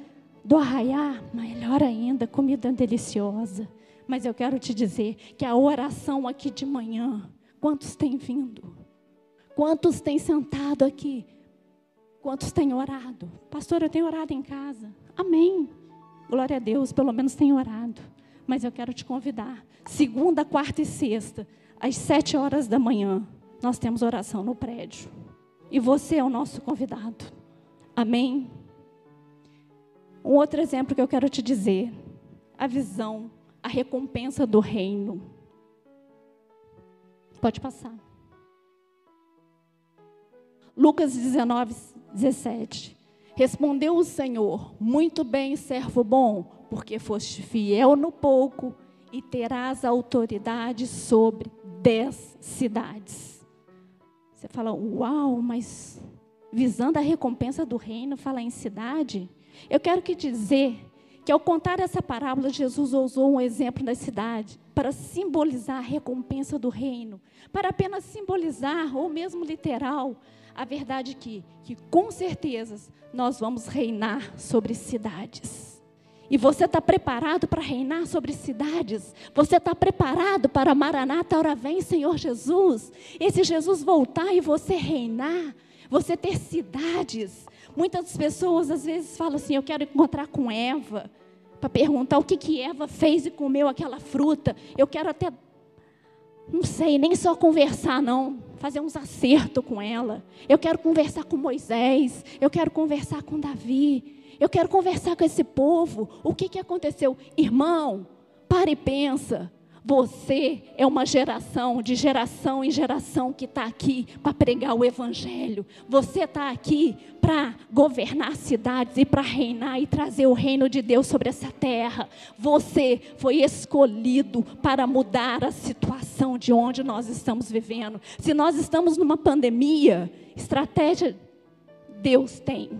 do arraiar, melhor ainda, comida deliciosa. Mas eu quero te dizer que a oração aqui de manhã, quantos têm vindo? Quantos têm sentado aqui? Quantos têm orado? Pastor, eu tenho orado em casa. Amém. Glória a Deus, pelo menos tenho orado. Mas eu quero te convidar. Segunda, quarta e sexta, às sete horas da manhã, nós temos oração no prédio. E você é o nosso convidado. Amém. Um outro exemplo que eu quero te dizer: a visão, a recompensa do reino. Pode passar. Lucas 19, 17. Respondeu o Senhor: Muito bem, servo bom, porque foste fiel no pouco e terás autoridade sobre dez cidades. Você fala, uau, mas visando a recompensa do reino, fala em cidade? Eu quero que dizer que ao contar essa parábola, Jesus usou um exemplo da cidade para simbolizar a recompensa do reino, para apenas simbolizar, ou mesmo literal, a verdade que, que com certeza nós vamos reinar sobre cidades. E você está preparado para reinar sobre cidades? Você está preparado para Maranata, hora vem, Senhor Jesus? Esse Jesus voltar e você reinar, você ter cidades, Muitas pessoas às vezes falam assim: Eu quero encontrar com Eva, para perguntar o que, que Eva fez e comeu aquela fruta. Eu quero até, não sei, nem só conversar, não, fazer uns acertos com ela. Eu quero conversar com Moisés, eu quero conversar com Davi, eu quero conversar com esse povo. O que, que aconteceu? Irmão, para e pensa. Você é uma geração, de geração em geração, que está aqui para pregar o Evangelho. Você está aqui para governar cidades e para reinar e trazer o reino de Deus sobre essa terra. Você foi escolhido para mudar a situação de onde nós estamos vivendo. Se nós estamos numa pandemia, estratégia Deus tem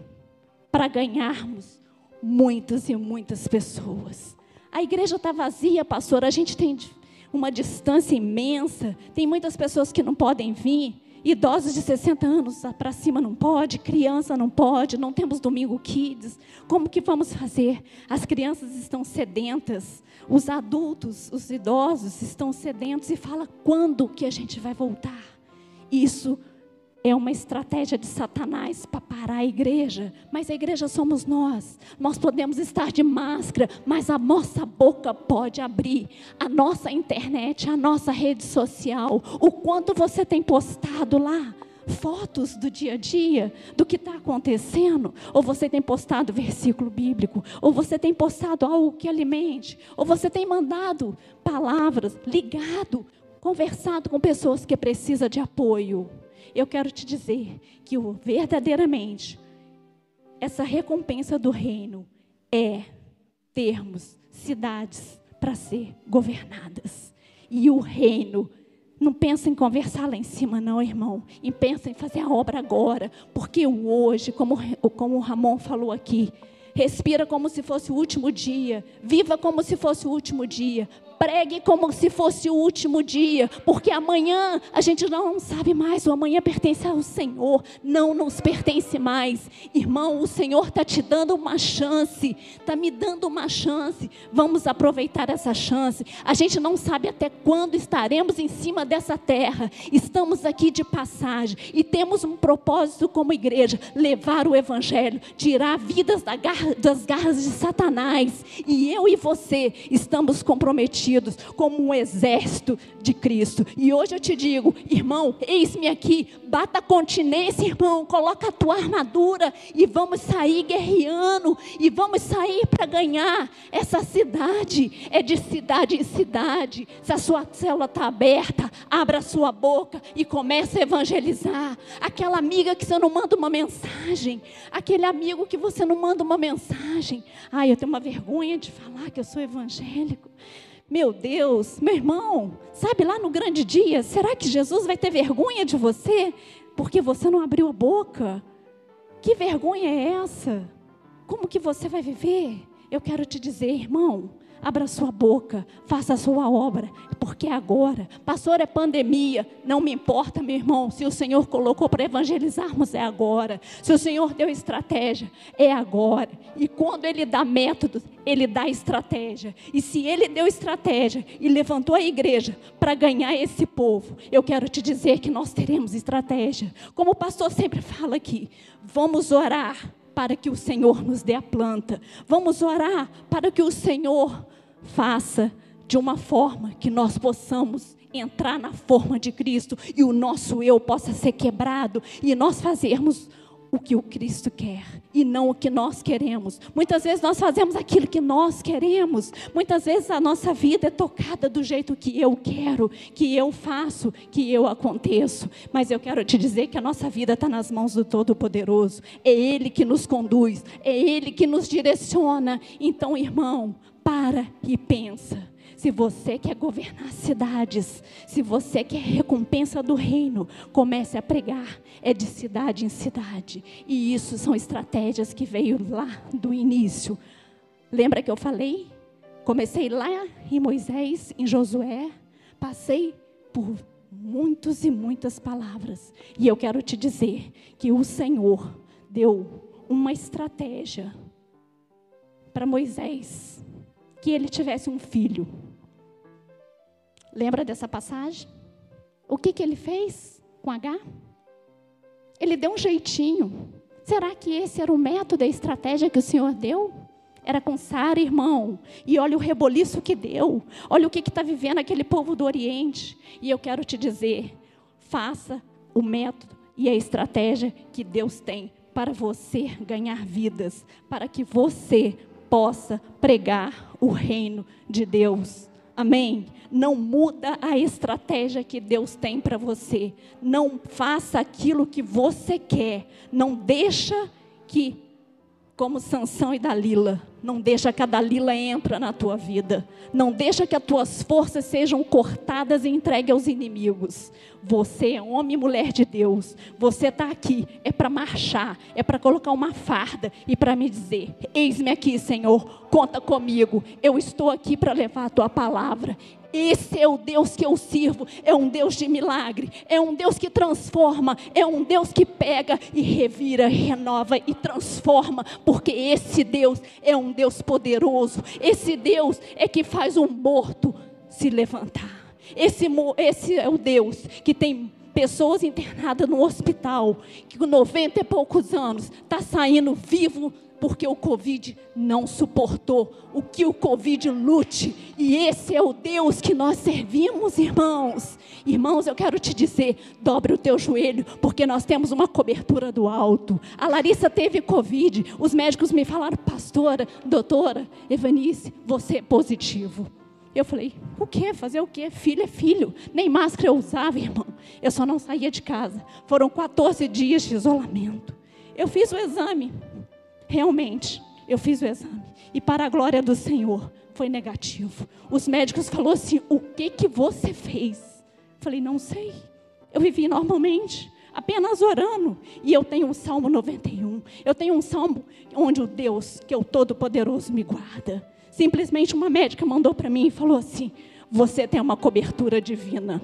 para ganharmos muitas e muitas pessoas. A igreja está vazia, pastor. A gente tem uma distância imensa. Tem muitas pessoas que não podem vir. Idosos de 60 anos para cima não pode, criança não pode, não temos domingo kids. Como que vamos fazer? As crianças estão sedentas, os adultos, os idosos estão sedentos e fala quando que a gente vai voltar? Isso é uma estratégia de Satanás para parar a igreja, mas a igreja somos nós. Nós podemos estar de máscara, mas a nossa boca pode abrir. A nossa internet, a nossa rede social, o quanto você tem postado lá fotos do dia a dia, do que está acontecendo, ou você tem postado versículo bíblico, ou você tem postado algo que alimente, ou você tem mandado palavras, ligado, conversado com pessoas que precisam de apoio. Eu quero te dizer que verdadeiramente essa recompensa do reino é termos cidades para ser governadas. E o reino não pensa em conversar lá em cima, não, irmão. E pensa em fazer a obra agora. Porque o hoje, como, como o Ramon falou aqui, respira como se fosse o último dia. Viva como se fosse o último dia. Pregue como se fosse o último dia, porque amanhã a gente não sabe mais, o amanhã pertence ao Senhor, não nos pertence mais. Irmão, o Senhor está te dando uma chance, está me dando uma chance, vamos aproveitar essa chance. A gente não sabe até quando estaremos em cima dessa terra, estamos aqui de passagem e temos um propósito como igreja: levar o Evangelho, tirar vidas das garras de Satanás, e eu e você estamos comprometidos como um exército de Cristo. E hoje eu te digo, irmão, eis-me aqui, bata a continência, irmão, coloca a tua armadura e vamos sair guerreando e vamos sair para ganhar essa cidade. É de cidade em cidade. Se a sua célula está aberta, abra a sua boca e comece a evangelizar. Aquela amiga que você não manda uma mensagem, aquele amigo que você não manda uma mensagem. Ai, eu tenho uma vergonha de falar que eu sou evangélico. Meu Deus, meu irmão, sabe lá no grande dia, será que Jesus vai ter vergonha de você porque você não abriu a boca? Que vergonha é essa? Como que você vai viver? Eu quero te dizer, irmão, abra sua boca, faça a sua obra, porque é agora. Pastor, é pandemia, não me importa, meu irmão. Se o Senhor colocou para evangelizarmos, é agora. Se o Senhor deu estratégia, é agora. E quando Ele dá métodos, Ele dá estratégia. E se Ele deu estratégia e levantou a igreja para ganhar esse povo, eu quero te dizer que nós teremos estratégia. Como o pastor sempre fala aqui, vamos orar para que o Senhor nos dê a planta. Vamos orar para que o Senhor faça de uma forma que nós possamos entrar na forma de Cristo e o nosso eu possa ser quebrado e nós fazermos o que o Cristo quer e não o que nós queremos. Muitas vezes nós fazemos aquilo que nós queremos. Muitas vezes a nossa vida é tocada do jeito que eu quero, que eu faço, que eu aconteço. Mas eu quero te dizer que a nossa vida está nas mãos do Todo-Poderoso. É Ele que nos conduz, é Ele que nos direciona. Então, irmão, para e pensa. Se você quer governar cidades, se você quer recompensa do reino, comece a pregar. É de cidade em cidade. E isso são estratégias que veio lá do início. Lembra que eu falei? Comecei lá em Moisés, em Josué, passei por muitas e muitas palavras. E eu quero te dizer que o Senhor deu uma estratégia para Moisés, que ele tivesse um filho. Lembra dessa passagem? O que, que ele fez com H? Ele deu um jeitinho. Será que esse era o método, a estratégia que o Senhor deu? Era com Sara, irmão. E olha o reboliço que deu. Olha o que está vivendo aquele povo do Oriente. E eu quero te dizer: faça o método e a estratégia que Deus tem para você ganhar vidas, para que você possa pregar o reino de Deus. Amém? Não muda a estratégia que Deus tem para você. Não faça aquilo que você quer. Não deixa que, como Sansão e Dalila, não deixa que a Dalila entre na tua vida. Não deixa que as tuas forças sejam cortadas e entregues aos inimigos. Você é homem e mulher de Deus. Você está aqui é para marchar, é para colocar uma farda e para me dizer: Eis-me aqui, Senhor, conta comigo. Eu estou aqui para levar a tua palavra. Esse é o Deus que eu sirvo. É um Deus de milagre. É um Deus que transforma. É um Deus que pega e revira, renova e transforma. Porque esse Deus é um Deus poderoso. Esse Deus é que faz um morto se levantar. Esse, esse é o Deus que tem pessoas internadas no hospital, que com 90 e poucos anos está saindo vivo porque o Covid não suportou o que o Covid lute. E esse é o Deus que nós servimos, irmãos. Irmãos, eu quero te dizer: dobre o teu joelho, porque nós temos uma cobertura do alto. A Larissa teve Covid. Os médicos me falaram, pastora, doutora, Evanice, você é positivo. Eu falei, o que? Fazer o quê? Filho é filho. Nem máscara eu usava, irmão. Eu só não saía de casa. Foram 14 dias de isolamento. Eu fiz o exame. Realmente, eu fiz o exame. E para a glória do Senhor, foi negativo. Os médicos falaram assim: o que, que você fez? Falei, não sei. Eu vivi normalmente apenas orando. E eu tenho um Salmo 91. Eu tenho um salmo onde o Deus, que é o Todo-Poderoso, me guarda. Simplesmente uma médica mandou para mim e falou assim: Você tem uma cobertura divina.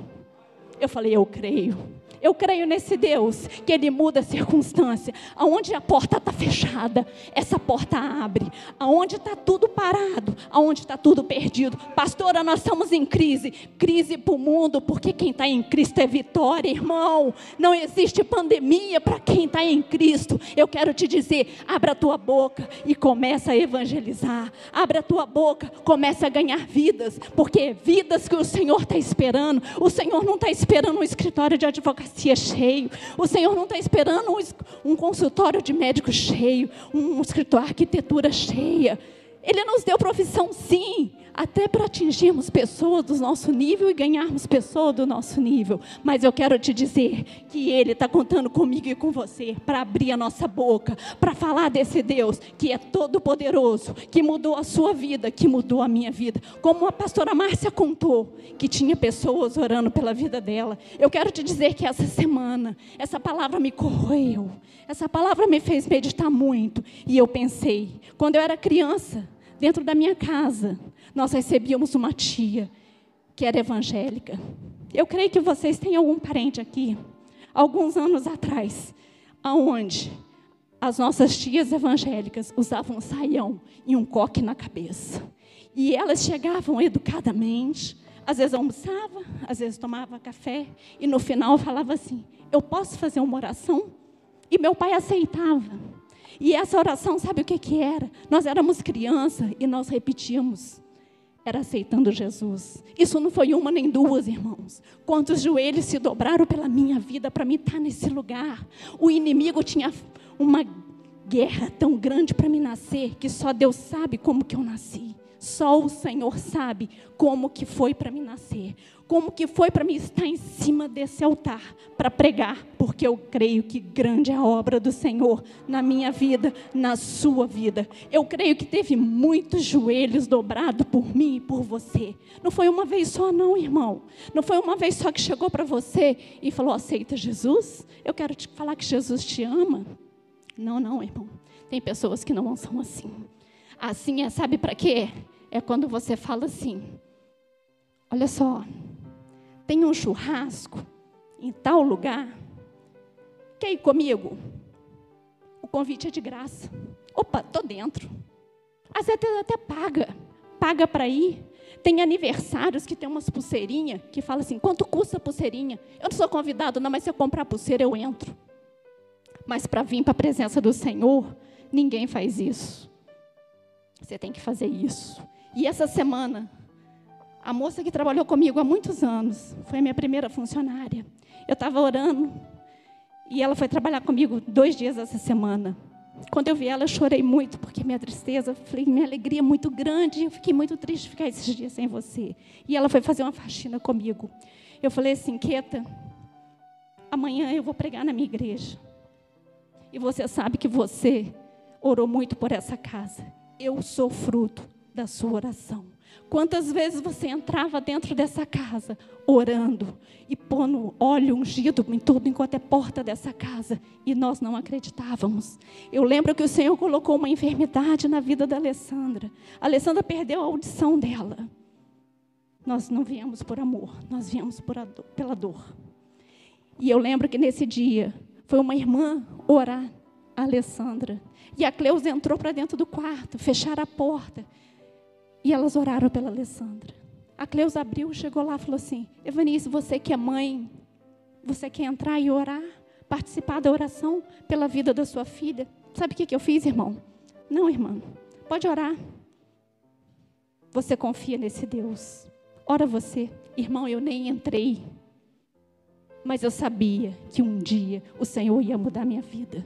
Eu falei: Eu creio. Eu creio nesse Deus que Ele muda a circunstância. Aonde a porta está fechada, essa porta abre. Aonde está tudo parado, aonde está tudo perdido. Pastora, nós estamos em crise. Crise para o mundo, porque quem está em Cristo é vitória, irmão. Não existe pandemia para quem está em Cristo. Eu quero te dizer: abra a tua boca e começa a evangelizar. Abra a tua boca, começa a ganhar vidas, porque vidas que o Senhor está esperando. O Senhor não está esperando um escritório de advocacia delegacia cheio. O Senhor não está esperando um, um consultório de médico cheio, um escritório de arquitetura cheia. Ele nos deu profissão, sim, até para atingirmos pessoas do nosso nível e ganharmos pessoas do nosso nível. Mas eu quero te dizer que Ele está contando comigo e com você para abrir a nossa boca, para falar desse Deus que é todo-poderoso, que mudou a sua vida, que mudou a minha vida. Como a pastora Márcia contou, que tinha pessoas orando pela vida dela. Eu quero te dizer que essa semana, essa palavra me corroeu. Essa palavra me fez meditar muito. E eu pensei, quando eu era criança, dentro da minha casa, nós recebíamos uma tia que era evangélica. Eu creio que vocês têm algum parente aqui, alguns anos atrás, aonde as nossas tias evangélicas usavam um saião e um coque na cabeça. E elas chegavam educadamente, às vezes almoçava, às vezes tomava café, e no final falava assim: Eu posso fazer uma oração? E meu pai aceitava. E essa oração, sabe o que, que era? Nós éramos criança e nós repetíamos era aceitando Jesus. Isso não foi uma nem duas, irmãos. Quantos joelhos se dobraram pela minha vida para me estar nesse lugar? O inimigo tinha uma guerra tão grande para me nascer que só Deus sabe como que eu nasci. Só o Senhor sabe como que foi para me nascer, como que foi para mim estar em cima desse altar para pregar, porque eu creio que grande é a obra do Senhor na minha vida, na sua vida. Eu creio que teve muitos joelhos dobrados por mim e por você. Não foi uma vez só não, irmão. Não foi uma vez só que chegou para você e falou: "Aceita Jesus? Eu quero te falar que Jesus te ama". Não, não, irmão. Tem pessoas que não são assim. Assim é, sabe para quê? É quando você fala assim: Olha só, tem um churrasco em tal lugar. Quer ir comigo? O convite é de graça. Opa, tô dentro. Às vezes até paga. Paga para ir. Tem aniversários que tem umas pulseirinhas que fala assim: quanto custa a pulseirinha? Eu não sou convidado, não, mas se eu comprar pulseira, eu entro. Mas para vir para a presença do Senhor, ninguém faz isso. Você tem que fazer isso. E essa semana, a moça que trabalhou comigo há muitos anos, foi a minha primeira funcionária. Eu estava orando e ela foi trabalhar comigo dois dias essa semana. Quando eu vi ela, eu chorei muito, porque minha tristeza, falei, minha alegria é muito grande. Eu fiquei muito triste de ficar esses dias sem você. E ela foi fazer uma faxina comigo. Eu falei assim, Queta, amanhã eu vou pregar na minha igreja. E você sabe que você orou muito por essa casa eu sou fruto da sua oração. Quantas vezes você entrava dentro dessa casa orando e pondo óleo ungido em tudo enquanto é porta dessa casa e nós não acreditávamos. Eu lembro que o Senhor colocou uma enfermidade na vida da Alessandra. A Alessandra perdeu a audição dela. Nós não viemos por amor, nós viemos dor, pela dor. E eu lembro que nesse dia foi uma irmã orar a Alessandra. E a Cleusa entrou para dentro do quarto, fecharam a porta. E elas oraram pela Alessandra. A Cleusa abriu, chegou lá e falou assim: Evanice, você que é mãe, você quer entrar e orar? Participar da oração pela vida da sua filha? Sabe o que, que eu fiz, irmão? Não, irmã, pode orar. Você confia nesse Deus. Ora você. Irmão, eu nem entrei. Mas eu sabia que um dia o Senhor ia mudar minha vida.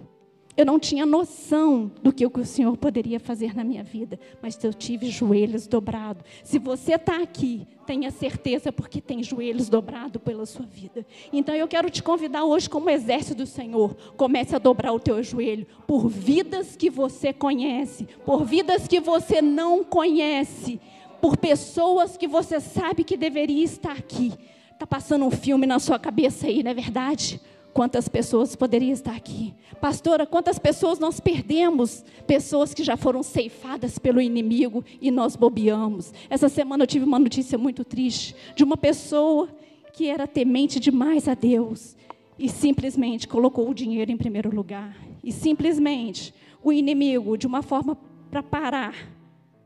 Eu não tinha noção do que o Senhor poderia fazer na minha vida, mas eu tive joelhos dobrados. Se você está aqui, tenha certeza porque tem joelhos dobrados pela sua vida. Então eu quero te convidar hoje, como exército do Senhor, comece a dobrar o teu joelho por vidas que você conhece, por vidas que você não conhece, por pessoas que você sabe que deveria estar aqui. Está passando um filme na sua cabeça aí, não é verdade? Quantas pessoas poderiam estar aqui? Pastora, quantas pessoas nós perdemos? Pessoas que já foram ceifadas pelo inimigo e nós bobeamos. Essa semana eu tive uma notícia muito triste de uma pessoa que era temente demais a Deus e simplesmente colocou o dinheiro em primeiro lugar. E simplesmente o inimigo, de uma forma para parar,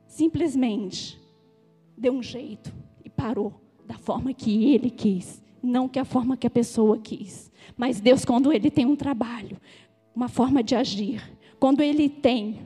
simplesmente deu um jeito e parou da forma que ele quis, não que a forma que a pessoa quis. Mas Deus, quando Ele tem um trabalho, uma forma de agir, quando Ele tem,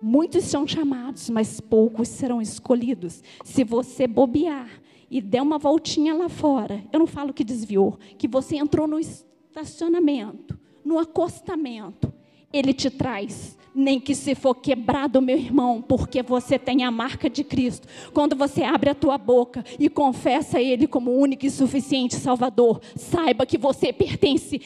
muitos são chamados, mas poucos serão escolhidos. Se você bobear e der uma voltinha lá fora, eu não falo que desviou, que você entrou no estacionamento, no acostamento, Ele te traz. Nem que se for quebrado, meu irmão, porque você tem a marca de Cristo. Quando você abre a tua boca e confessa Ele como único e suficiente Salvador, saiba que você pertence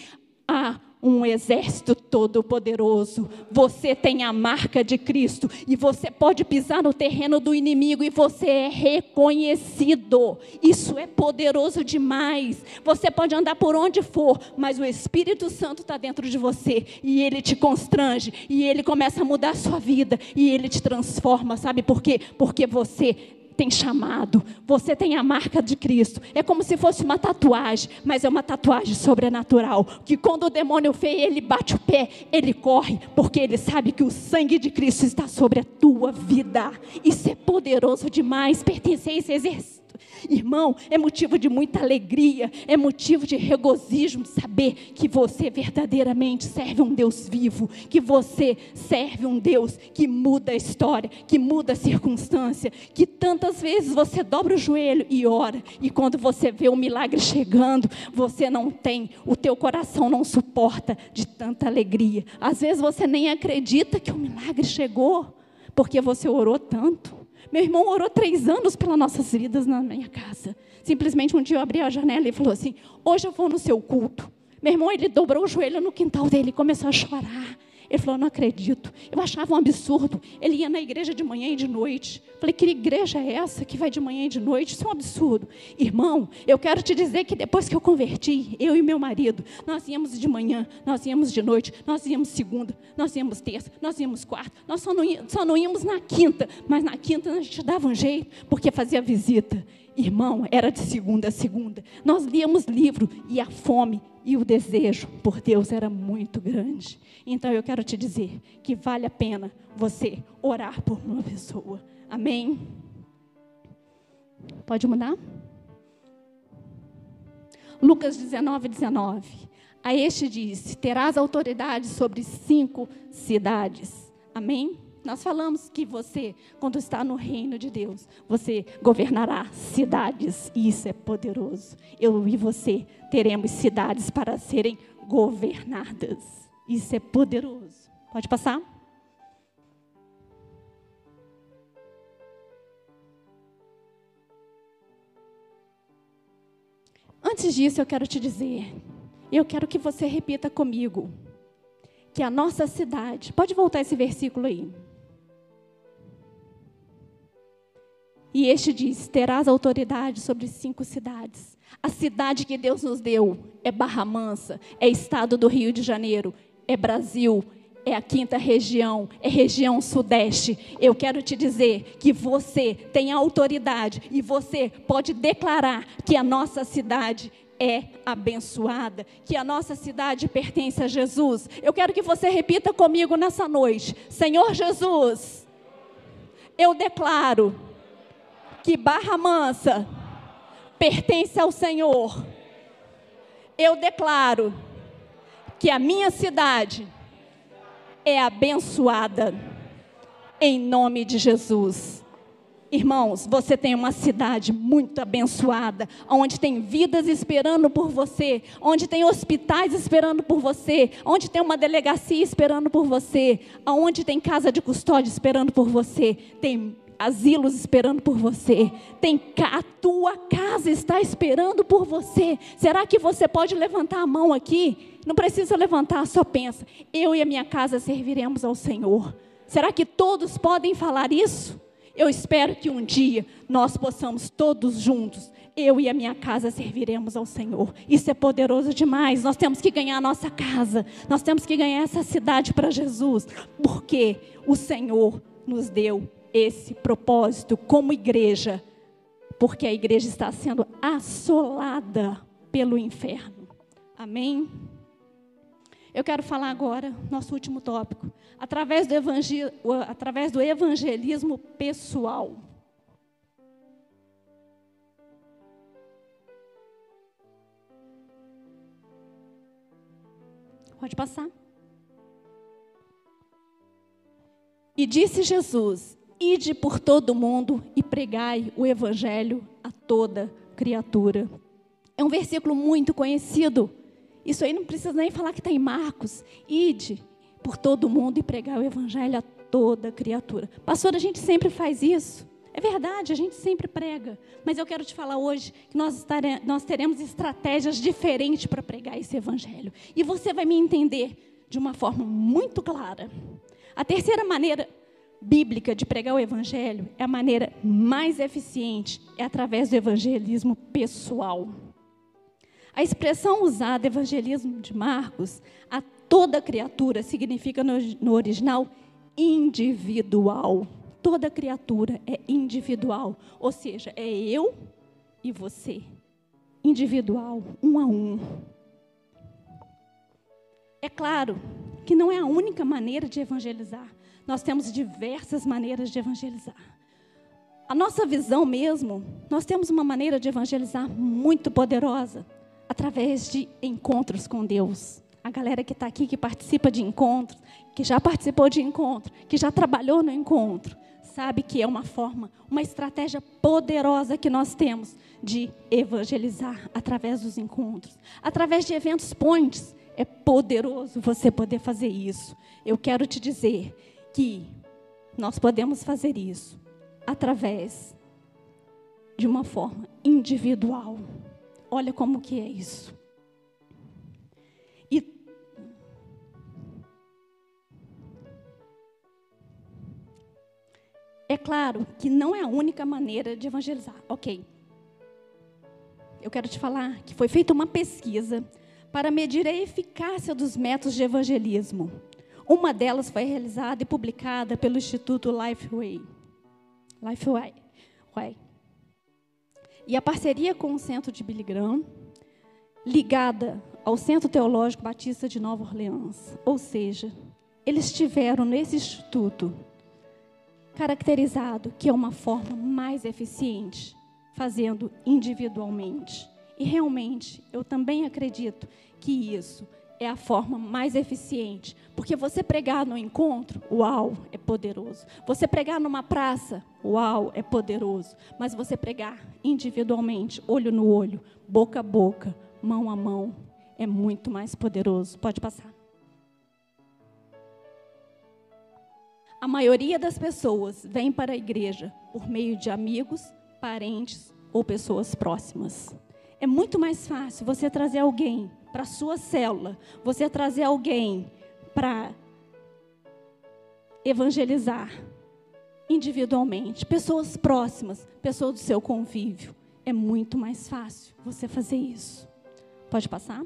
a um exército todo-poderoso. Você tem a marca de Cristo e você pode pisar no terreno do inimigo e você é reconhecido. Isso é poderoso demais. Você pode andar por onde for, mas o Espírito Santo está dentro de você e ele te constrange e ele começa a mudar a sua vida e ele te transforma. Sabe por quê? Porque você tem chamado, você tem a marca de Cristo. É como se fosse uma tatuagem, mas é uma tatuagem sobrenatural. Que quando o demônio vê, ele bate o pé, ele corre, porque ele sabe que o sangue de Cristo está sobre a tua vida. Isso é poderoso demais, pertencer a esse exercício Irmão, é motivo de muita alegria, é motivo de regozijo saber que você verdadeiramente serve um Deus vivo, que você serve um Deus que muda a história, que muda a circunstância, que tantas vezes você dobra o joelho e ora, e quando você vê o milagre chegando, você não tem, o teu coração não suporta de tanta alegria. Às vezes você nem acredita que o milagre chegou, porque você orou tanto. Meu irmão orou três anos pelas nossas vidas na minha casa. Simplesmente um dia eu abri a janela e falou assim: Hoje eu vou no seu culto. Meu irmão, ele dobrou o joelho no quintal dele e começou a chorar. Ele falou: Não acredito. Eu achava um absurdo. Ele ia na igreja de manhã e de noite. Falei: Que igreja é essa que vai de manhã e de noite? Isso é um absurdo. Irmão, eu quero te dizer que depois que eu converti, eu e meu marido, nós íamos de manhã, nós íamos de noite, nós íamos segunda, nós íamos terça, nós íamos quarta. Nós só não, íamos, só não íamos na quinta, mas na quinta a gente dava um jeito, porque fazia visita. Irmão, era de segunda a segunda. Nós líamos livro e a fome e o desejo por Deus era muito grande. Então eu quero te dizer que vale a pena você orar por uma pessoa. Amém? Pode mudar? Lucas 19, 19. A este disse: Terás autoridade sobre cinco cidades. Amém? Nós falamos que você, quando está no reino de Deus, você governará cidades, e isso é poderoso. Eu e você teremos cidades para serem governadas. Isso é poderoso. Pode passar? Antes disso, eu quero te dizer, eu quero que você repita comigo, que a nossa cidade, pode voltar esse versículo aí. E este diz: terás autoridade sobre cinco cidades. A cidade que Deus nos deu é Barra Mansa, é estado do Rio de Janeiro, é Brasil, é a quinta região, é região sudeste. Eu quero te dizer que você tem autoridade e você pode declarar que a nossa cidade é abençoada, que a nossa cidade pertence a Jesus. Eu quero que você repita comigo nessa noite: Senhor Jesus, eu declaro que Barra Mansa pertence ao Senhor. Eu declaro que a minha cidade é abençoada em nome de Jesus. Irmãos, você tem uma cidade muito abençoada, onde tem vidas esperando por você, onde tem hospitais esperando por você, onde tem uma delegacia esperando por você, onde tem casa de custódia esperando por você, tem asilos esperando por você. Tem a tua casa está esperando por você. Será que você pode levantar a mão aqui? Não precisa levantar, só pensa. Eu e a minha casa serviremos ao Senhor. Será que todos podem falar isso? Eu espero que um dia nós possamos todos juntos, eu e a minha casa serviremos ao Senhor. Isso é poderoso demais. Nós temos que ganhar a nossa casa. Nós temos que ganhar essa cidade para Jesus, porque o Senhor nos deu esse propósito como igreja, porque a igreja está sendo assolada pelo inferno. Amém? Eu quero falar agora, nosso último tópico, através do, através do evangelismo pessoal. Pode passar. E disse Jesus: Ide por todo o mundo e pregai o evangelho a toda criatura. É um versículo muito conhecido. Isso aí não precisa nem falar que está em Marcos. Ide, por todo mundo e pregar o evangelho a toda criatura. Pastor, a gente sempre faz isso. É verdade, a gente sempre prega. Mas eu quero te falar hoje que nós, nós teremos estratégias diferentes para pregar esse evangelho. E você vai me entender de uma forma muito clara. A terceira maneira bíblica de pregar o evangelho é a maneira mais eficiente, é através do evangelismo pessoal. A expressão usada, evangelismo de Marcos, a toda criatura, significa no, no original individual. Toda criatura é individual, ou seja, é eu e você. Individual, um a um. É claro que não é a única maneira de evangelizar. Nós temos diversas maneiras de evangelizar. A nossa visão mesmo, nós temos uma maneira de evangelizar muito poderosa, através de encontros com Deus. A galera que está aqui, que participa de encontros, que já participou de encontro, que já trabalhou no encontro, sabe que é uma forma, uma estratégia poderosa que nós temos de evangelizar através dos encontros, através de eventos points. É poderoso você poder fazer isso. Eu quero te dizer que nós podemos fazer isso através de uma forma individual. Olha como que é isso. E é claro que não é a única maneira de evangelizar. OK. Eu quero te falar que foi feita uma pesquisa para medir a eficácia dos métodos de evangelismo. Uma delas foi realizada e publicada pelo Instituto Lifeway. Lifeway. E a parceria com o Centro de Billy Graham, ligada ao Centro Teológico Batista de Nova Orleans. Ou seja, eles tiveram nesse instituto caracterizado que é uma forma mais eficiente, fazendo individualmente. E realmente, eu também acredito que isso é a forma mais eficiente. Porque você pregar no encontro, uau, é poderoso. Você pregar numa praça, uau, é poderoso. Mas você pregar individualmente, olho no olho, boca a boca, mão a mão, é muito mais poderoso. Pode passar. A maioria das pessoas vem para a igreja por meio de amigos, parentes ou pessoas próximas. É muito mais fácil você trazer alguém para a sua célula, você trazer alguém para evangelizar individualmente, pessoas próximas, pessoas do seu convívio. É muito mais fácil você fazer isso. Pode passar?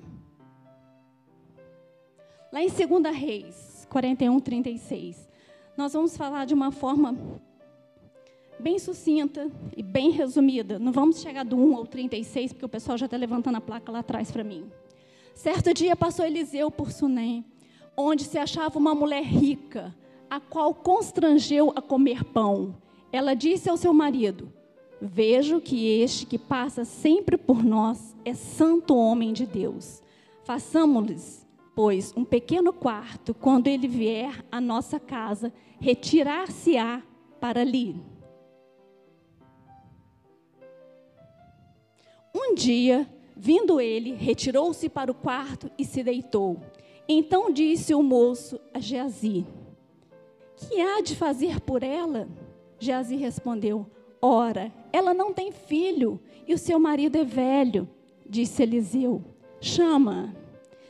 Lá em 2 Reis 41, 36, nós vamos falar de uma forma bem sucinta e bem resumida. Não vamos chegar do 1 ao 36, porque o pessoal já está levantando a placa lá atrás para mim. Certo dia passou Eliseu por Sunem, onde se achava uma mulher rica, a qual constrangeu a comer pão. Ela disse ao seu marido: Vejo que este que passa sempre por nós é santo homem de Deus. Façamos-lhes, pois, um pequeno quarto, quando ele vier à nossa casa, retirar-se-á para ali. Um dia, vindo ele, retirou-se para o quarto e se deitou. Então disse o moço a Geazi: Que há de fazer por ela? Geazi respondeu: Ora, ela não tem filho e o seu marido é velho. Disse Eliseu: Chama.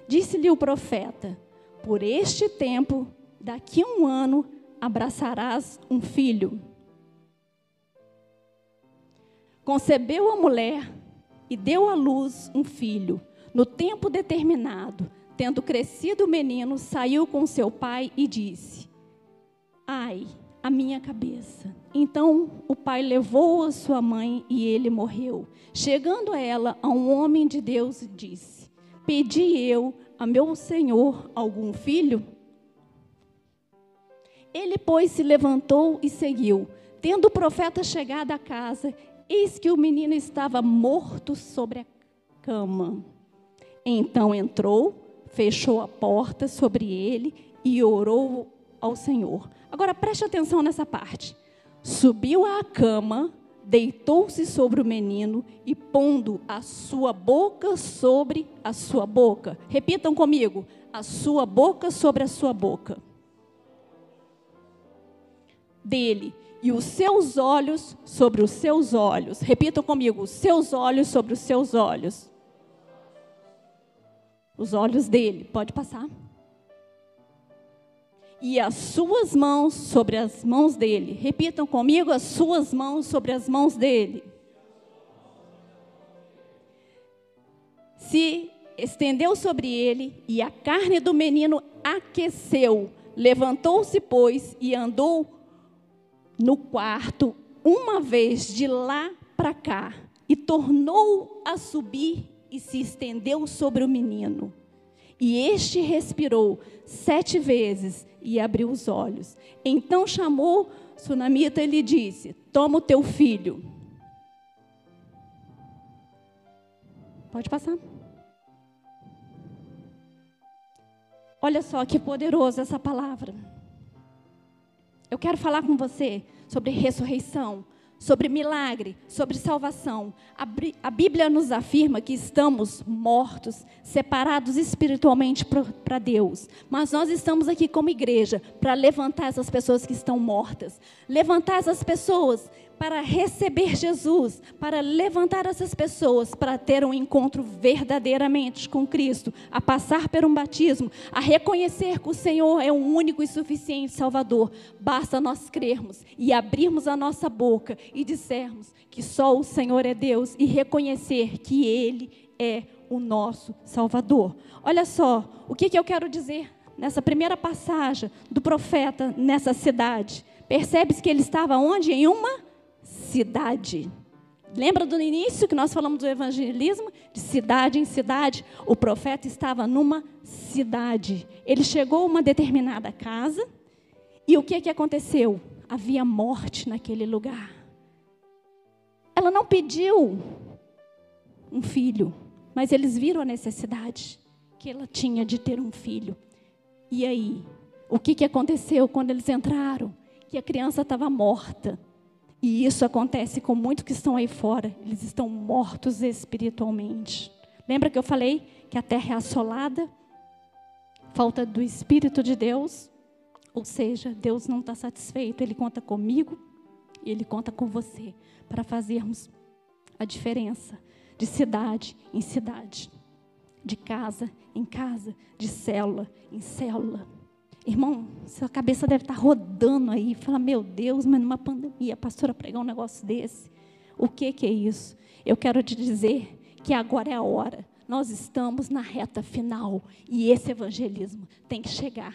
Disse-lhe o profeta: Por este tempo, daqui a um ano, abraçarás um filho. Concebeu a mulher e deu à luz um filho. No tempo determinado, tendo crescido o menino, saiu com seu pai e disse: Ai, a minha cabeça. Então o pai levou a sua mãe e ele morreu. Chegando a ela, a um homem de Deus disse: Pedi eu a meu senhor algum filho? Ele, pois, se levantou e seguiu. Tendo o profeta chegado à casa, Eis que o menino estava morto sobre a cama. Então entrou, fechou a porta sobre ele e orou ao Senhor. Agora preste atenção nessa parte. Subiu à cama, deitou-se sobre o menino e pondo a sua boca sobre a sua boca. Repitam comigo: a sua boca sobre a sua boca. Dele e os seus olhos sobre os seus olhos. Repitam comigo: os seus olhos sobre os seus olhos. Os olhos dele, pode passar. E as suas mãos sobre as mãos dele. Repitam comigo: as suas mãos sobre as mãos dele. Se estendeu sobre ele, e a carne do menino aqueceu. Levantou-se, pois, e andou no quarto uma vez de lá para cá e tornou a subir e se estendeu sobre o menino. E este respirou sete vezes e abriu os olhos. Então chamou Sunamita e lhe disse: Toma o teu filho. Pode passar. Olha só que poderosa essa palavra. Eu quero falar com você sobre ressurreição, sobre milagre, sobre salvação. A Bíblia nos afirma que estamos mortos, separados espiritualmente para Deus. Mas nós estamos aqui como igreja para levantar essas pessoas que estão mortas, levantar essas pessoas para receber Jesus, para levantar essas pessoas para ter um encontro verdadeiramente com Cristo, a passar por um batismo, a reconhecer que o Senhor é o único e suficiente Salvador. Basta nós crermos e abrirmos a nossa boca e dissermos que só o Senhor é Deus e reconhecer que Ele é o nosso Salvador. Olha só, o que, que eu quero dizer nessa primeira passagem do profeta nessa cidade. Percebe-se que ele estava onde? Em uma cidade. Lembra do início que nós falamos do evangelismo? De cidade em cidade. O profeta estava numa cidade. Ele chegou a uma determinada casa e o que, que aconteceu? Havia morte naquele lugar. Ela não pediu um filho, mas eles viram a necessidade que ela tinha de ter um filho. E aí? O que, que aconteceu quando eles entraram? Que a criança estava morta. E isso acontece com muitos que estão aí fora. Eles estão mortos espiritualmente. Lembra que eu falei que a terra é assolada? Falta do Espírito de Deus. Ou seja, Deus não está satisfeito. Ele conta comigo e Ele conta com você para fazermos a diferença de cidade em cidade, de casa em casa, de célula em célula. Irmão, sua cabeça deve estar rodando aí. Fala, meu Deus, mas numa pandemia, a pastora pregar um negócio desse. O que, que é isso? Eu quero te dizer que agora é a hora. Nós estamos na reta final e esse evangelismo tem que chegar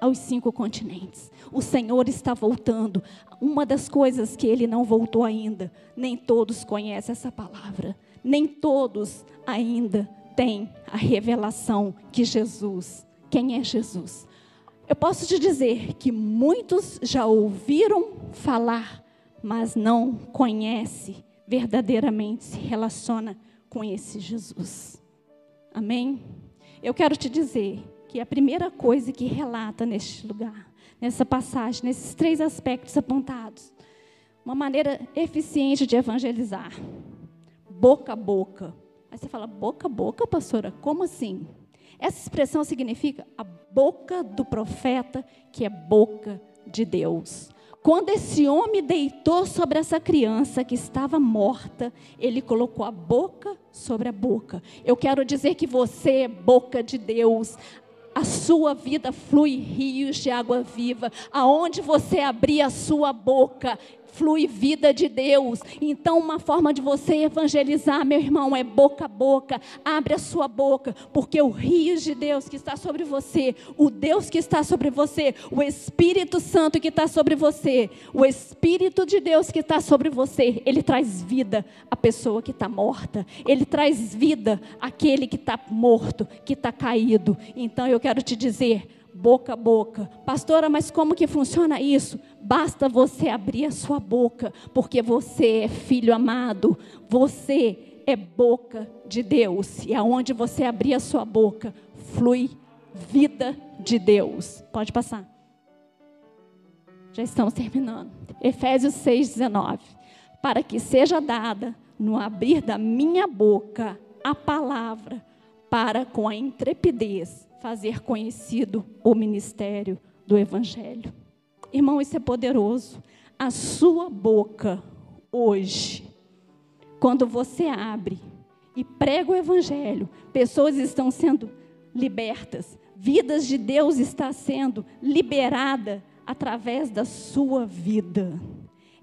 aos cinco continentes. O Senhor está voltando. Uma das coisas que ele não voltou ainda, nem todos conhecem essa palavra, nem todos ainda têm a revelação que Jesus, quem é Jesus? Eu posso te dizer que muitos já ouviram falar, mas não conhece verdadeiramente se relaciona com esse Jesus. Amém? Eu quero te dizer que a primeira coisa que relata neste lugar, nessa passagem, nesses três aspectos apontados, uma maneira eficiente de evangelizar, boca a boca. Aí você fala, boca a boca, pastora? Como assim? Essa expressão significa a boca do profeta, que é boca de Deus. Quando esse homem deitou sobre essa criança que estava morta, ele colocou a boca sobre a boca. Eu quero dizer que você é boca de Deus. A sua vida flui rios de água viva. Aonde você abrir a sua boca, flui vida de Deus. Então, uma forma de você evangelizar, meu irmão, é boca a boca. Abre a sua boca, porque o rio de Deus que está sobre você, o Deus que está sobre você, o Espírito Santo que está sobre você, o Espírito de Deus que está sobre você, ele traz vida à pessoa que está morta. Ele traz vida àquele que está morto, que está caído. Então, eu quero te dizer boca a boca. Pastora, mas como que funciona isso? Basta você abrir a sua boca, porque você é filho amado, você é boca de Deus. E aonde você abrir a sua boca, flui vida de Deus. Pode passar. Já estamos terminando. Efésios 6, 19. para que seja dada no abrir da minha boca a palavra, para com a intrepidez fazer conhecido o ministério do Evangelho. Irmão, isso é poderoso. A sua boca hoje, quando você abre e prega o Evangelho, pessoas estão sendo libertas, vidas de Deus está sendo liberada através da sua vida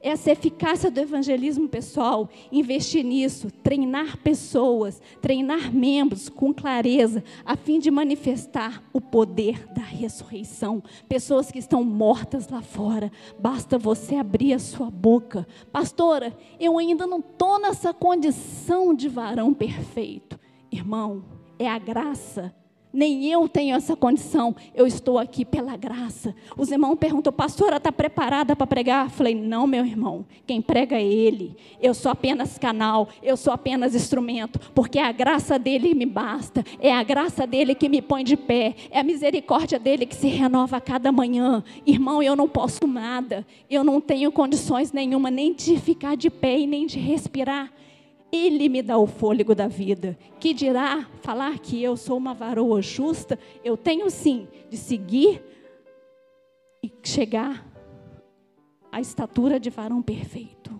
essa eficácia do evangelismo pessoal, investir nisso, treinar pessoas, treinar membros com clareza, a fim de manifestar o poder da ressurreição. Pessoas que estão mortas lá fora, basta você abrir a sua boca. Pastora, eu ainda não estou nessa condição de varão perfeito. Irmão, é a graça nem eu tenho essa condição, eu estou aqui pela graça. Os irmãos perguntam, pastora, está preparada para pregar? Eu falei, não, meu irmão, quem prega é ele. Eu sou apenas canal, eu sou apenas instrumento, porque a graça dele me basta, é a graça dele que me põe de pé, é a misericórdia dele que se renova a cada manhã. Irmão, eu não posso nada, eu não tenho condições nenhuma, nem de ficar de pé e nem de respirar. Ele me dá o fôlego da vida. Que dirá falar que eu sou uma varoa justa? Eu tenho sim de seguir e chegar à estatura de varão perfeito.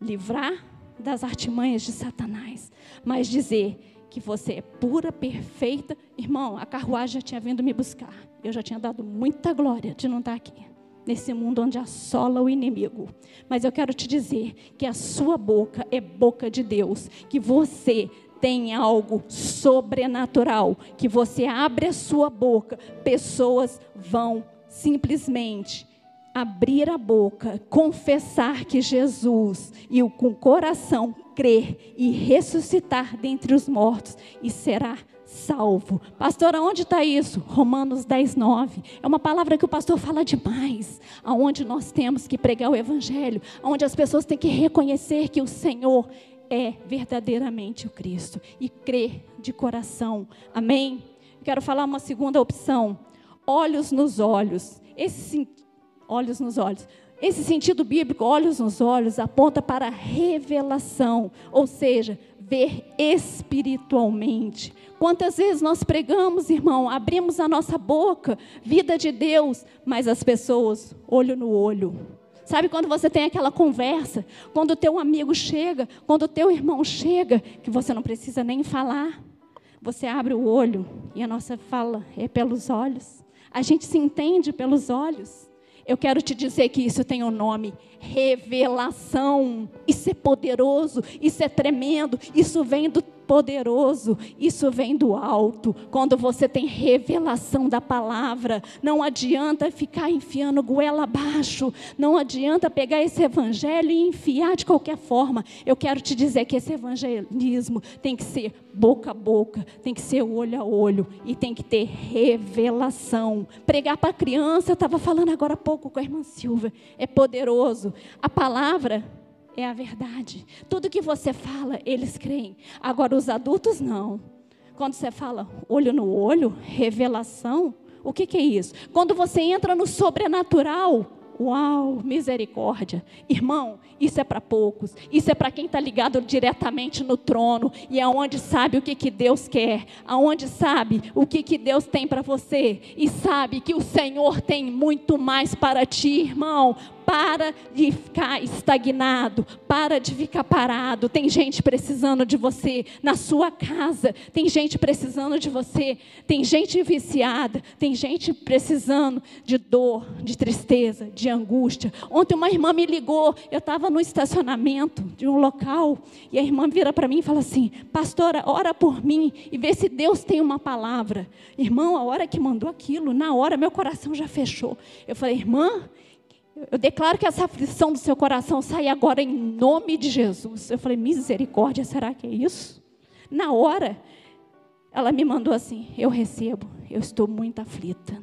Livrar das artimanhas de Satanás, mas dizer que você é pura, perfeita. Irmão, a carruagem já tinha vindo me buscar. Eu já tinha dado muita glória de não estar aqui nesse mundo onde assola o inimigo. Mas eu quero te dizer que a sua boca é boca de Deus, que você tem algo sobrenatural, que você abre a sua boca, pessoas vão simplesmente abrir a boca, confessar que Jesus e o com o coração crer e ressuscitar dentre os mortos e será salvo. Pastor, aonde está isso? Romanos 10, 9. É uma palavra que o pastor fala demais. Aonde nós temos que pregar o evangelho, aonde as pessoas têm que reconhecer que o Senhor é verdadeiramente o Cristo e crer de coração. Amém? Quero falar uma segunda opção. Olhos nos olhos. Esse olhos nos olhos. Esse sentido bíblico, olhos nos olhos, aponta para revelação, ou seja, ver espiritualmente. Quantas vezes nós pregamos, irmão, abrimos a nossa boca, vida de Deus, mas as pessoas, olho no olho. Sabe quando você tem aquela conversa, quando o teu amigo chega, quando o teu irmão chega, que você não precisa nem falar. Você abre o olho e a nossa fala é pelos olhos. A gente se entende pelos olhos. Eu quero te dizer que isso tem um nome revelação. Isso é poderoso, isso é tremendo, isso vem do poderoso, isso vem do alto. Quando você tem revelação da palavra, não adianta ficar enfiando goela abaixo, não adianta pegar esse evangelho e enfiar de qualquer forma. Eu quero te dizer que esse evangelismo tem que ser boca a boca, tem que ser olho a olho e tem que ter revelação. Pregar para criança, eu estava falando agora há pouco com a irmã Silvia, é poderoso. A palavra é a verdade. Tudo que você fala, eles creem. Agora, os adultos não. Quando você fala olho no olho, revelação, o que, que é isso? Quando você entra no sobrenatural, Uau, misericórdia. Irmão, isso é para poucos. Isso é para quem está ligado diretamente no trono e aonde sabe o que, que Deus quer, aonde sabe o que, que Deus tem para você e sabe que o Senhor tem muito mais para ti, irmão. Para de ficar estagnado, para de ficar parado. Tem gente precisando de você na sua casa, tem gente precisando de você, tem gente viciada, tem gente precisando de dor, de tristeza, de angústia. Ontem uma irmã me ligou, eu estava no estacionamento de um local, e a irmã vira para mim e fala assim: Pastora, ora por mim e vê se Deus tem uma palavra. Irmão, a hora que mandou aquilo, na hora meu coração já fechou. Eu falei, irmã, eu declaro que essa aflição do seu coração sai agora em nome de Jesus. Eu falei, misericórdia, será que é isso? Na hora, ela me mandou assim: Eu recebo, eu estou muito aflita.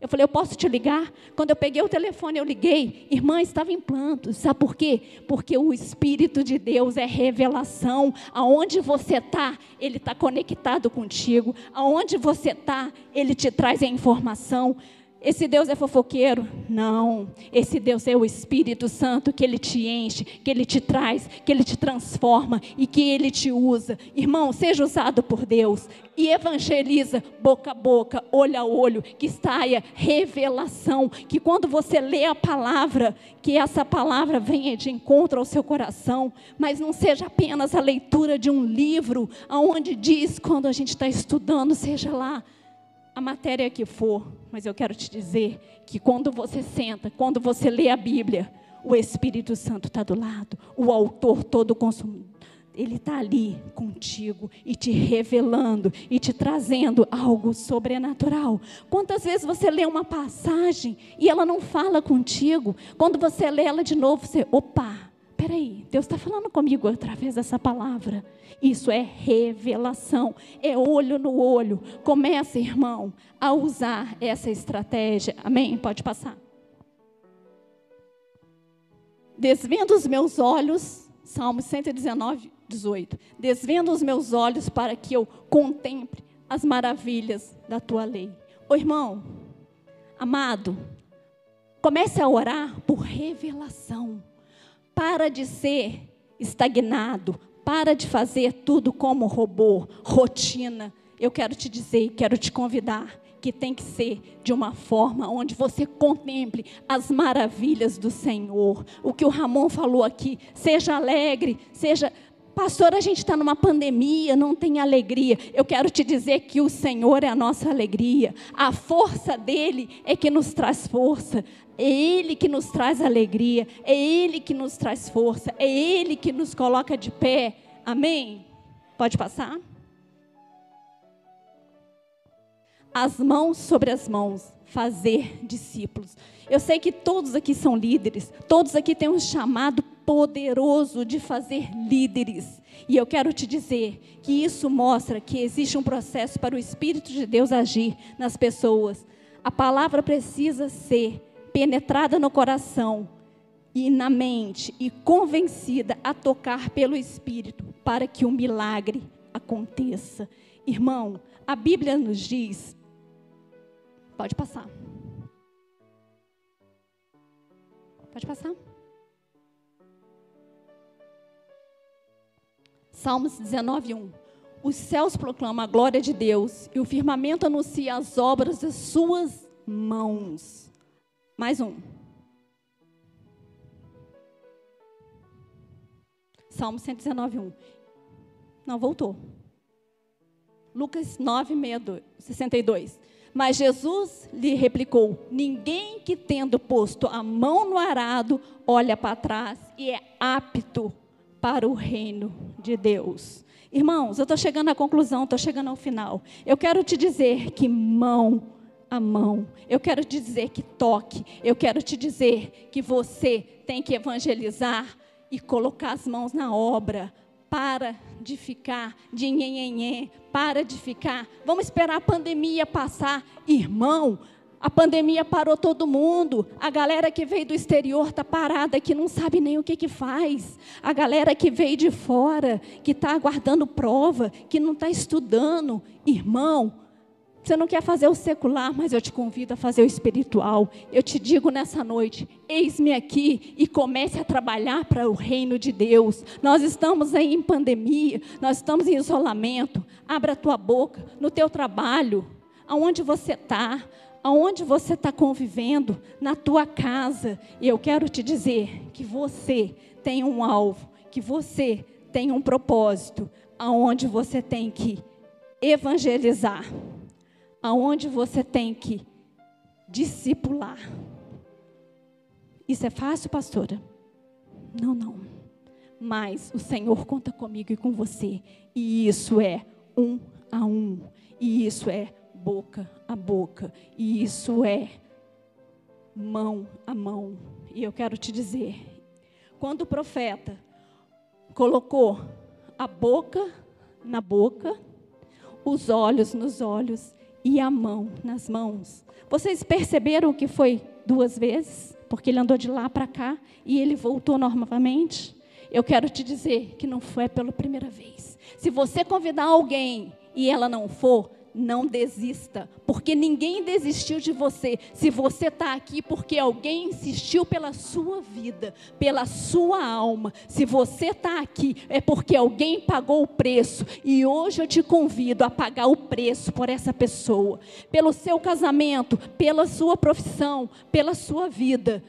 Eu falei, eu posso te ligar? Quando eu peguei o telefone, eu liguei. Irmã, estava em plantos. Sabe por quê? Porque o Espírito de Deus é revelação. Aonde você está, Ele está conectado contigo. Aonde você está, Ele te traz a informação. Esse Deus é fofoqueiro? Não. Esse Deus é o Espírito Santo que ele te enche, que ele te traz, que ele te transforma e que ele te usa. Irmão, seja usado por Deus e evangeliza boca a boca, olho a olho, que saia revelação, que quando você lê a palavra, que essa palavra venha de encontro ao seu coração, mas não seja apenas a leitura de um livro, aonde diz quando a gente está estudando, seja lá a matéria que for, mas eu quero te dizer que quando você senta, quando você lê a Bíblia, o Espírito Santo está do lado, o autor todo consumido. Ele está ali contigo e te revelando e te trazendo algo sobrenatural. Quantas vezes você lê uma passagem e ela não fala contigo? Quando você lê ela de novo, você, opa, peraí, Deus está falando comigo através dessa palavra. Isso é revelação, é olho no olho. Comece, irmão, a usar essa estratégia. Amém? Pode passar. Desvendo os meus olhos, Salmo 119, 18. Desvendo os meus olhos para que eu contemple as maravilhas da tua lei. Ô irmão, amado, comece a orar por revelação para de ser estagnado, para de fazer tudo como robô, rotina. Eu quero te dizer, quero te convidar que tem que ser de uma forma onde você contemple as maravilhas do Senhor. O que o Ramon falou aqui, seja alegre, seja Pastor, a gente está numa pandemia, não tem alegria. Eu quero te dizer que o Senhor é a nossa alegria. A força dele é que nos traz força. É Ele que nos traz alegria. É Ele que nos traz força. É Ele que nos coloca de pé. Amém? Pode passar? As mãos sobre as mãos, fazer discípulos. Eu sei que todos aqui são líderes, todos aqui têm um chamado poderoso de fazer líderes. E eu quero te dizer que isso mostra que existe um processo para o Espírito de Deus agir nas pessoas. A palavra precisa ser penetrada no coração e na mente e convencida a tocar pelo Espírito para que o milagre aconteça. Irmão, a Bíblia nos diz. Pode passar. Pode passar. Salmos 19, 1. Os céus proclamam a glória de Deus e o firmamento anuncia as obras das suas mãos. Mais um. Salmo 119, 1. Não, voltou. Lucas 9, 62. Mas Jesus lhe replicou: Ninguém que tendo posto a mão no arado olha para trás e é apto para o reino de Deus. Irmãos, eu estou chegando à conclusão, estou chegando ao final. Eu quero te dizer que mão a mão, eu quero dizer que toque, eu quero te dizer que você tem que evangelizar e colocar as mãos na obra. Para de ficar de nhenhenhê, para de ficar. Vamos esperar a pandemia passar. Irmão, a pandemia parou todo mundo. A galera que veio do exterior está parada, que não sabe nem o que, que faz. A galera que veio de fora, que está aguardando prova, que não está estudando. Irmão, você não quer fazer o secular, mas eu te convido a fazer o espiritual. Eu te digo nessa noite: eis-me aqui e comece a trabalhar para o reino de Deus. Nós estamos aí em pandemia, nós estamos em isolamento. Abra a tua boca no teu trabalho, aonde você está aonde você está convivendo, na tua casa. E eu quero te dizer que você tem um alvo, que você tem um propósito, aonde você tem que evangelizar, aonde você tem que discipular. Isso é fácil, pastora? Não, não. Mas o Senhor conta comigo e com você. E isso é um a um. E isso é boca a boca. E isso é mão a mão. E eu quero te dizer, quando o profeta colocou a boca na boca, os olhos nos olhos e a mão nas mãos. Vocês perceberam que foi duas vezes? Porque ele andou de lá para cá e ele voltou novamente? Eu quero te dizer que não foi pela primeira vez. Se você convidar alguém e ela não for, não desista, porque ninguém desistiu de você. Se você está aqui, porque alguém insistiu pela sua vida, pela sua alma. Se você está aqui, é porque alguém pagou o preço. E hoje eu te convido a pagar o preço por essa pessoa, pelo seu casamento, pela sua profissão, pela sua vida.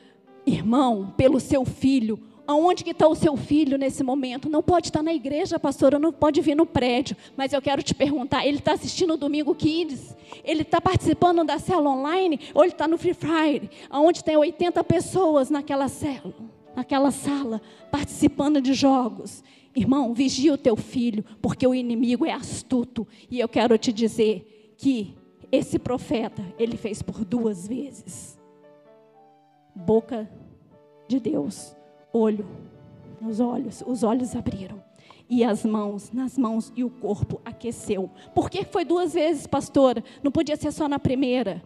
Irmão, pelo seu filho, Aonde que está o seu filho nesse momento? Não pode estar na igreja, pastora, não pode vir no prédio. Mas eu quero te perguntar, ele está assistindo o Domingo Kids? Ele está participando da célula online? Ou ele está no Free Fire? Onde tem 80 pessoas naquela célula, naquela sala, participando de jogos? Irmão, vigia o teu filho, porque o inimigo é astuto. E eu quero te dizer que esse profeta, ele fez por duas vezes. Boca de Deus olho nos olhos, os olhos abriram. E as mãos, nas mãos, e o corpo aqueceu. Por que foi duas vezes, pastora? Não podia ser só na primeira.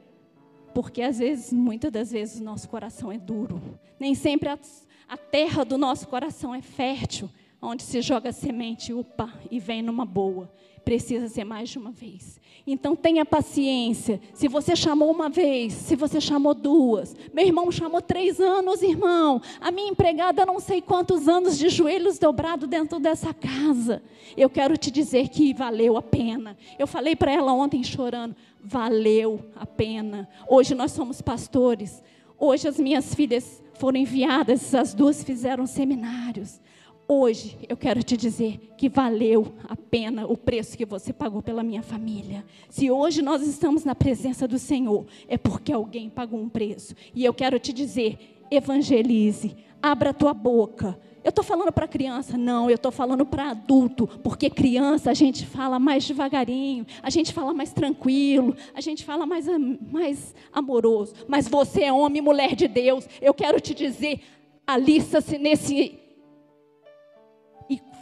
Porque às vezes, muitas das vezes, o nosso coração é duro. Nem sempre a, a terra do nosso coração é fértil, onde se joga semente, upa, e vem numa boa precisa ser mais de uma vez. Então tenha paciência. Se você chamou uma vez, se você chamou duas, meu irmão chamou três anos, irmão. A minha empregada não sei quantos anos de joelhos dobrados dentro dessa casa. Eu quero te dizer que valeu a pena. Eu falei para ela ontem chorando, valeu a pena. Hoje nós somos pastores. Hoje as minhas filhas foram enviadas, as duas fizeram seminários. Hoje eu quero te dizer que valeu a pena o preço que você pagou pela minha família. Se hoje nós estamos na presença do Senhor, é porque alguém pagou um preço. E eu quero te dizer: evangelize, abra a tua boca. Eu estou falando para criança? Não, eu estou falando para adulto, porque criança a gente fala mais devagarinho, a gente fala mais tranquilo, a gente fala mais, mais amoroso. Mas você é homem e mulher de Deus, eu quero te dizer, alista-se nesse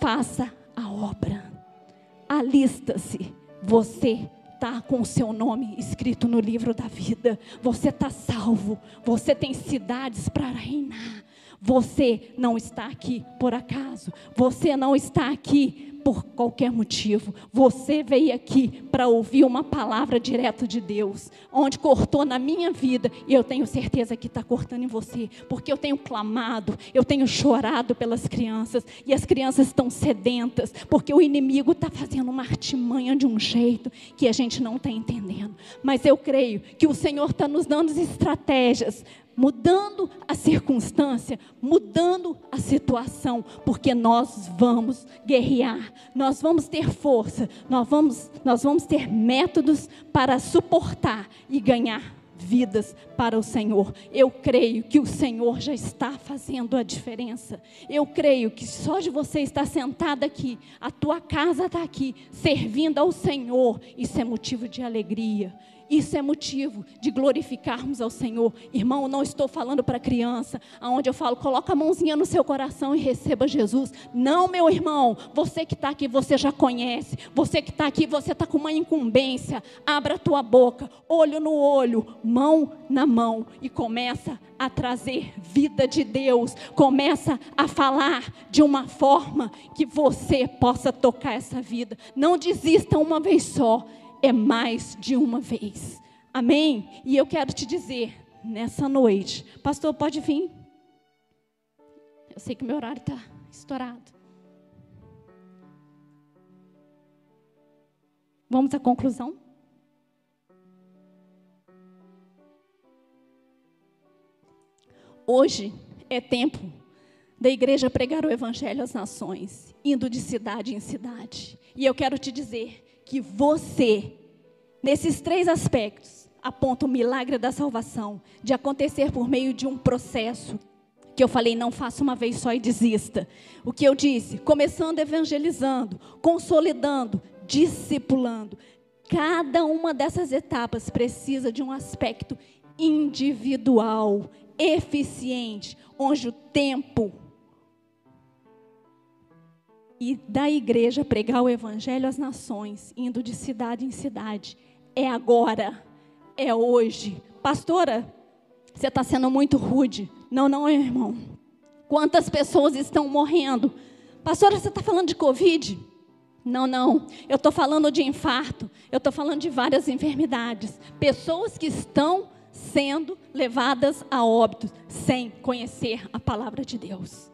faça a obra. Alista-se. Você está com o seu nome escrito no livro da vida. Você está salvo. Você tem cidades para reinar. Você não está aqui por acaso. Você não está aqui por qualquer motivo. Você veio aqui para ouvir uma palavra direto de Deus, onde cortou na minha vida, e eu tenho certeza que está cortando em você, porque eu tenho clamado, eu tenho chorado pelas crianças, e as crianças estão sedentas, porque o inimigo está fazendo uma artimanha de um jeito que a gente não está entendendo. Mas eu creio que o Senhor está nos dando estratégias mudando a circunstância, mudando a situação, porque nós vamos guerrear, nós vamos ter força, nós vamos, nós vamos ter métodos para suportar e ganhar vidas para o Senhor. Eu creio que o Senhor já está fazendo a diferença. Eu creio que só de você estar sentada aqui, a tua casa está aqui, servindo ao Senhor, isso é motivo de alegria. Isso é motivo de glorificarmos ao Senhor. Irmão, não estou falando para criança, aonde eu falo, coloca a mãozinha no seu coração e receba Jesus. Não, meu irmão, você que está aqui, você já conhece. Você que está aqui, você está com uma incumbência. Abra a tua boca, olho no olho, mão na mão e começa a trazer vida de Deus. Começa a falar de uma forma que você possa tocar essa vida. Não desista uma vez só é mais de uma vez. Amém? E eu quero te dizer, nessa noite, pastor, pode vir. Eu sei que meu horário está estourado. Vamos à conclusão? Hoje é tempo da igreja pregar o evangelho às nações, indo de cidade em cidade. E eu quero te dizer que você, nesses três aspectos, aponta o milagre da salvação, de acontecer por meio de um processo que eu falei, não faça uma vez só e desista. O que eu disse? Começando evangelizando, consolidando, discipulando. Cada uma dessas etapas precisa de um aspecto individual, eficiente, onde o tempo e da igreja pregar o evangelho às nações, indo de cidade em cidade. É agora, é hoje. Pastora, você está sendo muito rude. Não, não, irmão. Quantas pessoas estão morrendo? Pastora, você está falando de Covid? Não, não. Eu estou falando de infarto. Eu estou falando de várias enfermidades. Pessoas que estão sendo levadas a óbito sem conhecer a palavra de Deus.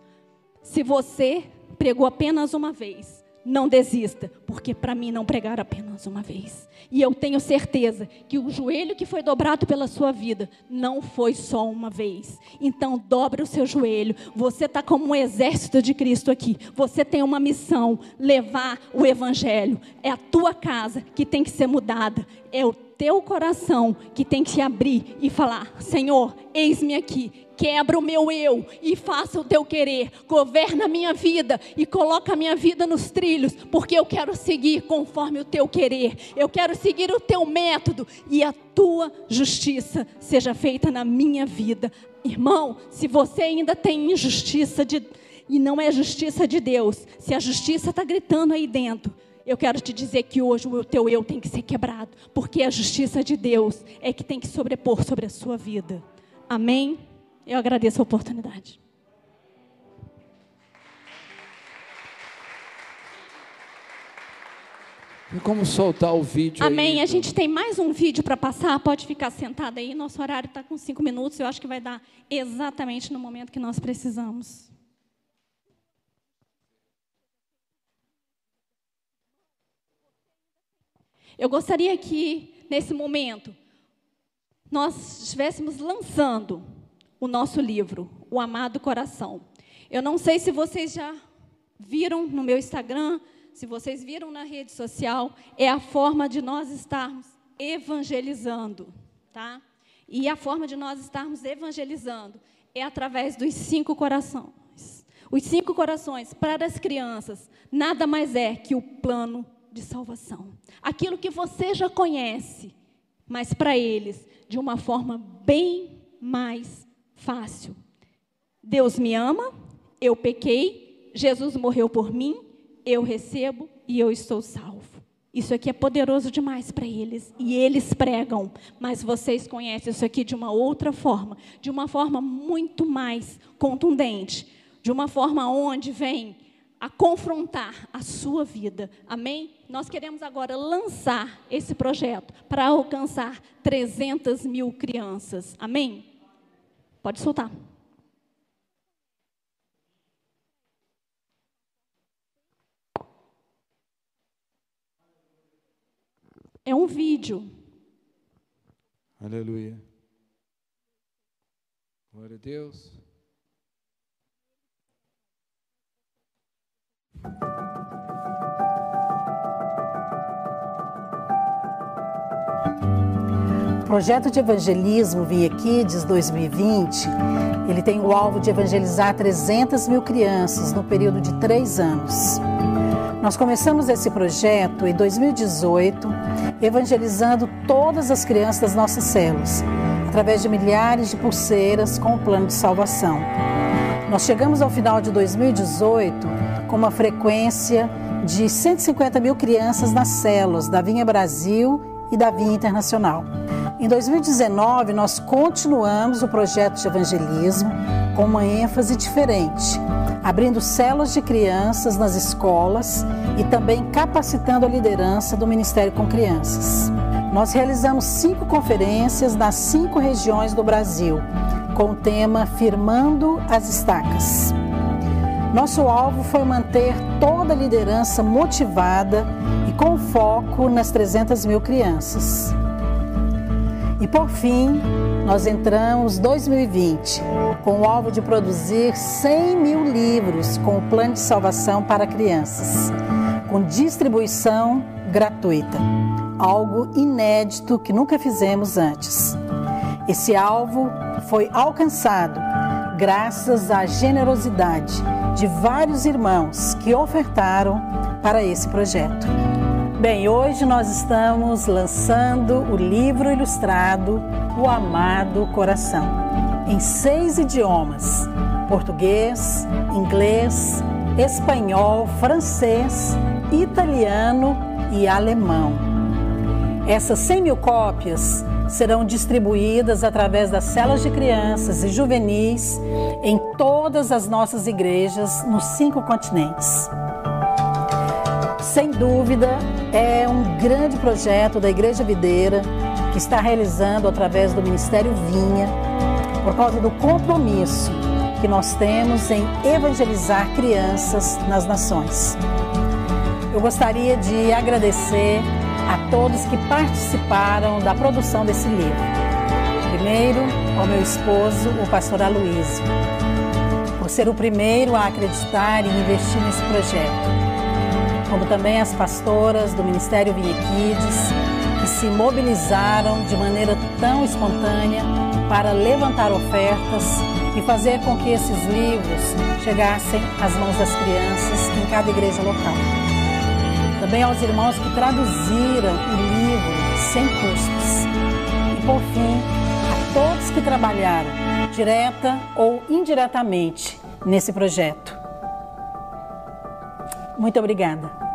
Se você pregou apenas uma vez, não desista, porque para mim não pregar apenas uma vez. E eu tenho certeza que o joelho que foi dobrado pela sua vida não foi só uma vez. Então dobre o seu joelho. Você está como um exército de Cristo aqui. Você tem uma missão: levar o evangelho. É a tua casa que tem que ser mudada. É o teu coração que tem que se abrir e falar: Senhor, eis-me aqui, quebra o meu eu e faça o teu querer, governa a minha vida e coloca a minha vida nos trilhos, porque eu quero seguir conforme o teu querer, eu quero seguir o teu método e a tua justiça seja feita na minha vida. Irmão, se você ainda tem injustiça de, e não é justiça de Deus, se a justiça está gritando aí dentro, eu quero te dizer que hoje o teu eu tem que ser quebrado, porque a justiça de Deus é que tem que sobrepor sobre a sua vida. Amém? Eu agradeço a oportunidade. E como soltar o vídeo? Amém. Aí, a gente tem mais um vídeo para passar. Pode ficar sentado aí. Nosso horário está com cinco minutos. Eu acho que vai dar exatamente no momento que nós precisamos. Eu gostaria que, nesse momento, nós estivéssemos lançando o nosso livro, O Amado Coração. Eu não sei se vocês já viram no meu Instagram, se vocês viram na rede social, é a forma de nós estarmos evangelizando, tá? E a forma de nós estarmos evangelizando é através dos cinco corações. Os cinco corações para as crianças nada mais é que o plano de salvação. Aquilo que você já conhece, mas para eles de uma forma bem mais fácil. Deus me ama, eu pequei, Jesus morreu por mim, eu recebo e eu estou salvo. Isso aqui é poderoso demais para eles e eles pregam, mas vocês conhecem isso aqui de uma outra forma, de uma forma muito mais contundente, de uma forma onde vem a confrontar a sua vida. Amém? Nós queremos agora lançar esse projeto para alcançar 300 mil crianças. Amém? Pode soltar. É um vídeo. Aleluia. Glória a Deus. O projeto de evangelismo Via Kids 2020, ele tem o alvo de evangelizar 300 mil crianças no período de três anos. Nós começamos esse projeto em 2018, evangelizando todas as crianças das nossas células, através de milhares de pulseiras com o plano de salvação. Nós chegamos ao final de 2018 com uma frequência de 150 mil crianças nas células da Vinha Brasil e da Vinha Internacional. Em 2019, nós continuamos o projeto de evangelismo com uma ênfase diferente, abrindo células de crianças nas escolas e também capacitando a liderança do Ministério com Crianças. Nós realizamos cinco conferências nas cinco regiões do Brasil, com o tema Firmando as Estacas. Nosso alvo foi manter toda a liderança motivada e com foco nas 300 mil crianças. E por fim, nós entramos 2020 com o alvo de produzir 100 mil livros com o plano de salvação para crianças, com distribuição gratuita, algo inédito que nunca fizemos antes. Esse alvo foi alcançado graças à generosidade de vários irmãos que ofertaram para esse projeto. Bem, hoje nós estamos lançando o livro ilustrado O Amado Coração, em seis idiomas: português, inglês, espanhol, francês, italiano e alemão. Essas 100 mil cópias serão distribuídas através das celas de crianças e juvenis em todas as nossas igrejas nos cinco continentes. sem dúvida, é um grande projeto da Igreja Videira que está realizando através do Ministério Vinha, por causa do compromisso que nós temos em evangelizar crianças nas nações. Eu gostaria de agradecer a todos que participaram da produção desse livro. Primeiro, ao meu esposo, o pastor Aloysio, por ser o primeiro a acreditar e investir nesse projeto como também as pastoras do Ministério Viequides, que se mobilizaram de maneira tão espontânea para levantar ofertas e fazer com que esses livros chegassem às mãos das crianças em cada igreja local. Também aos irmãos que traduziram o livro sem custos. E por fim, a todos que trabalharam, direta ou indiretamente, nesse projeto. Muito obrigada.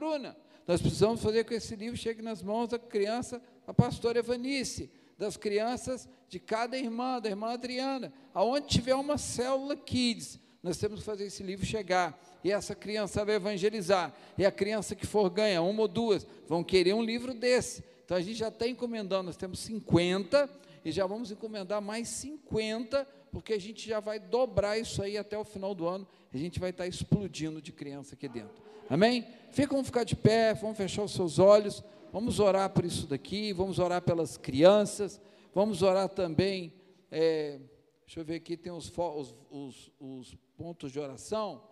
Bruna, nós precisamos fazer com que esse livro chegue nas mãos da criança, a pastora Evanice, das crianças de cada irmã, da irmã Adriana, aonde tiver uma célula Kids, nós temos que fazer esse livro chegar. E essa criança vai evangelizar. E a criança que for ganha, uma ou duas, vão querer um livro desse. Então a gente já está encomendando, nós temos 50 e já vamos encomendar mais 50, porque a gente já vai dobrar isso aí até o final do ano. A gente vai estar explodindo de criança aqui dentro. Amém? Fica, vamos ficar de pé, vamos fechar os seus olhos, vamos orar por isso daqui, vamos orar pelas crianças, vamos orar também. É, deixa eu ver aqui, tem os, os, os, os pontos de oração.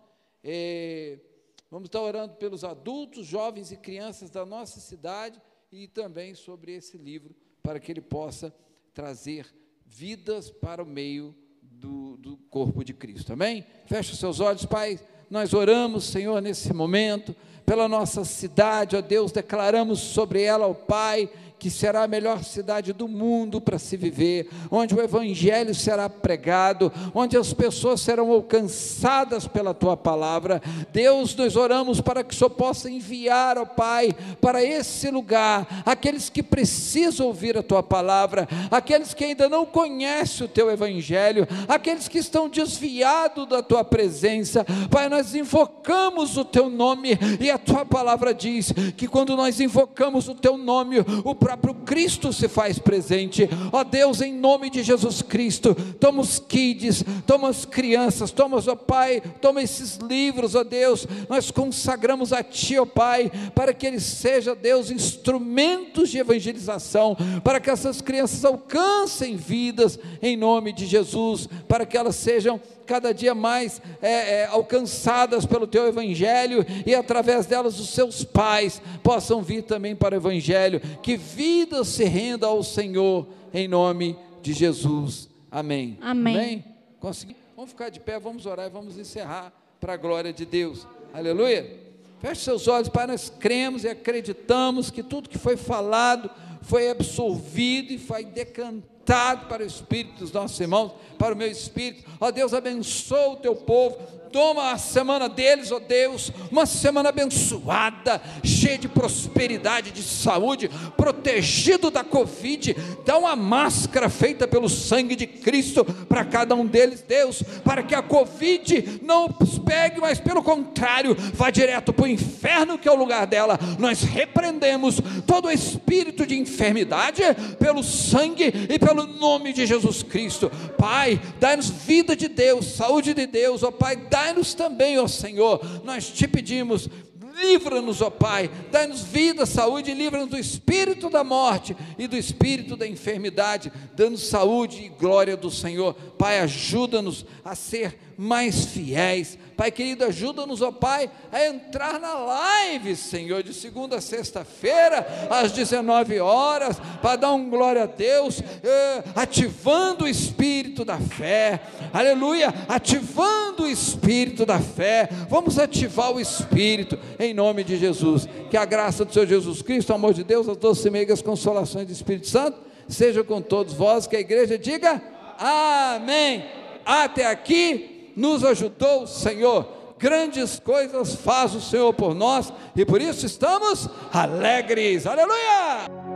É, vamos estar orando pelos adultos, jovens e crianças da nossa cidade e também sobre esse livro, para que ele possa trazer vidas para o meio do, do corpo de Cristo. Amém? Feche os seus olhos, Pai. Nós oramos, Senhor, nesse momento, pela nossa cidade, ó Deus, declaramos sobre ela, ó Pai, que será a melhor cidade do mundo para se viver, onde o Evangelho será pregado, onde as pessoas serão alcançadas pela tua palavra. Deus, nós oramos para que o Senhor possa enviar, ó Pai, para esse lugar, aqueles que precisam ouvir a tua palavra, aqueles que ainda não conhecem o teu Evangelho, aqueles que estão desviados da tua presença. Pai, nós invocamos o teu nome e a tua palavra diz que quando nós invocamos o teu nome, o próprio Cristo se faz presente. Ó Deus, em nome de Jesus Cristo, toma os kids, toma as crianças, toma, ó Pai, toma esses livros, ó Deus, nós consagramos a Ti, ó Pai, para que eles sejam, Deus, instrumentos de evangelização, para que essas crianças alcancem vidas em nome de Jesus, para que elas sejam cada dia mais é, é, alcançadas pelo teu evangelho e através delas os seus pais possam vir também para o evangelho, que vidas se renda ao Senhor em nome de Jesus. Amém. Amém. Amém? Consegui? Vamos ficar de pé, vamos orar e vamos encerrar para a glória de Deus. Aleluia. Feche seus olhos, Pai, nós cremos e acreditamos que tudo que foi falado foi absolvido e foi decantado para o espírito dos nossos irmãos, para o meu espírito. Ó Deus, abençoa o teu povo. Toma a semana deles, ó Deus, uma semana abençoada, cheia de prosperidade, de saúde, protegido da Covid. Dá uma máscara feita pelo sangue de Cristo para cada um deles, Deus, para que a Covid não os pegue, mas pelo contrário, vá direto para o inferno, que é o lugar dela. Nós repreendemos todo espírito de enfermidade pelo sangue e pelo nome de Jesus Cristo. Pai, dá-nos vida de Deus, saúde de Deus, ó Pai, dá dai-nos também, ó Senhor, nós te pedimos, livra-nos, ó Pai, dai-nos vida, saúde, livra-nos do espírito da morte e do espírito da enfermidade, dando saúde e glória do Senhor. Pai, ajuda-nos a ser mais fiéis. Pai querido, ajuda-nos, ó Pai, a entrar na live, Senhor, de segunda a sexta-feira, às 19 horas, para dar um glória a Deus, eh, ativando o espírito da fé, aleluia, ativando o espírito da fé. Vamos ativar o espírito, em nome de Jesus. Que a graça do Senhor Jesus Cristo, o amor de Deus, as doces meigas consolações do Espírito Santo, seja com todos vós, que a igreja diga amém. Até aqui nos ajudou o Senhor. grandes coisas faz o Senhor por nós e por isso estamos alegres. Aleluia!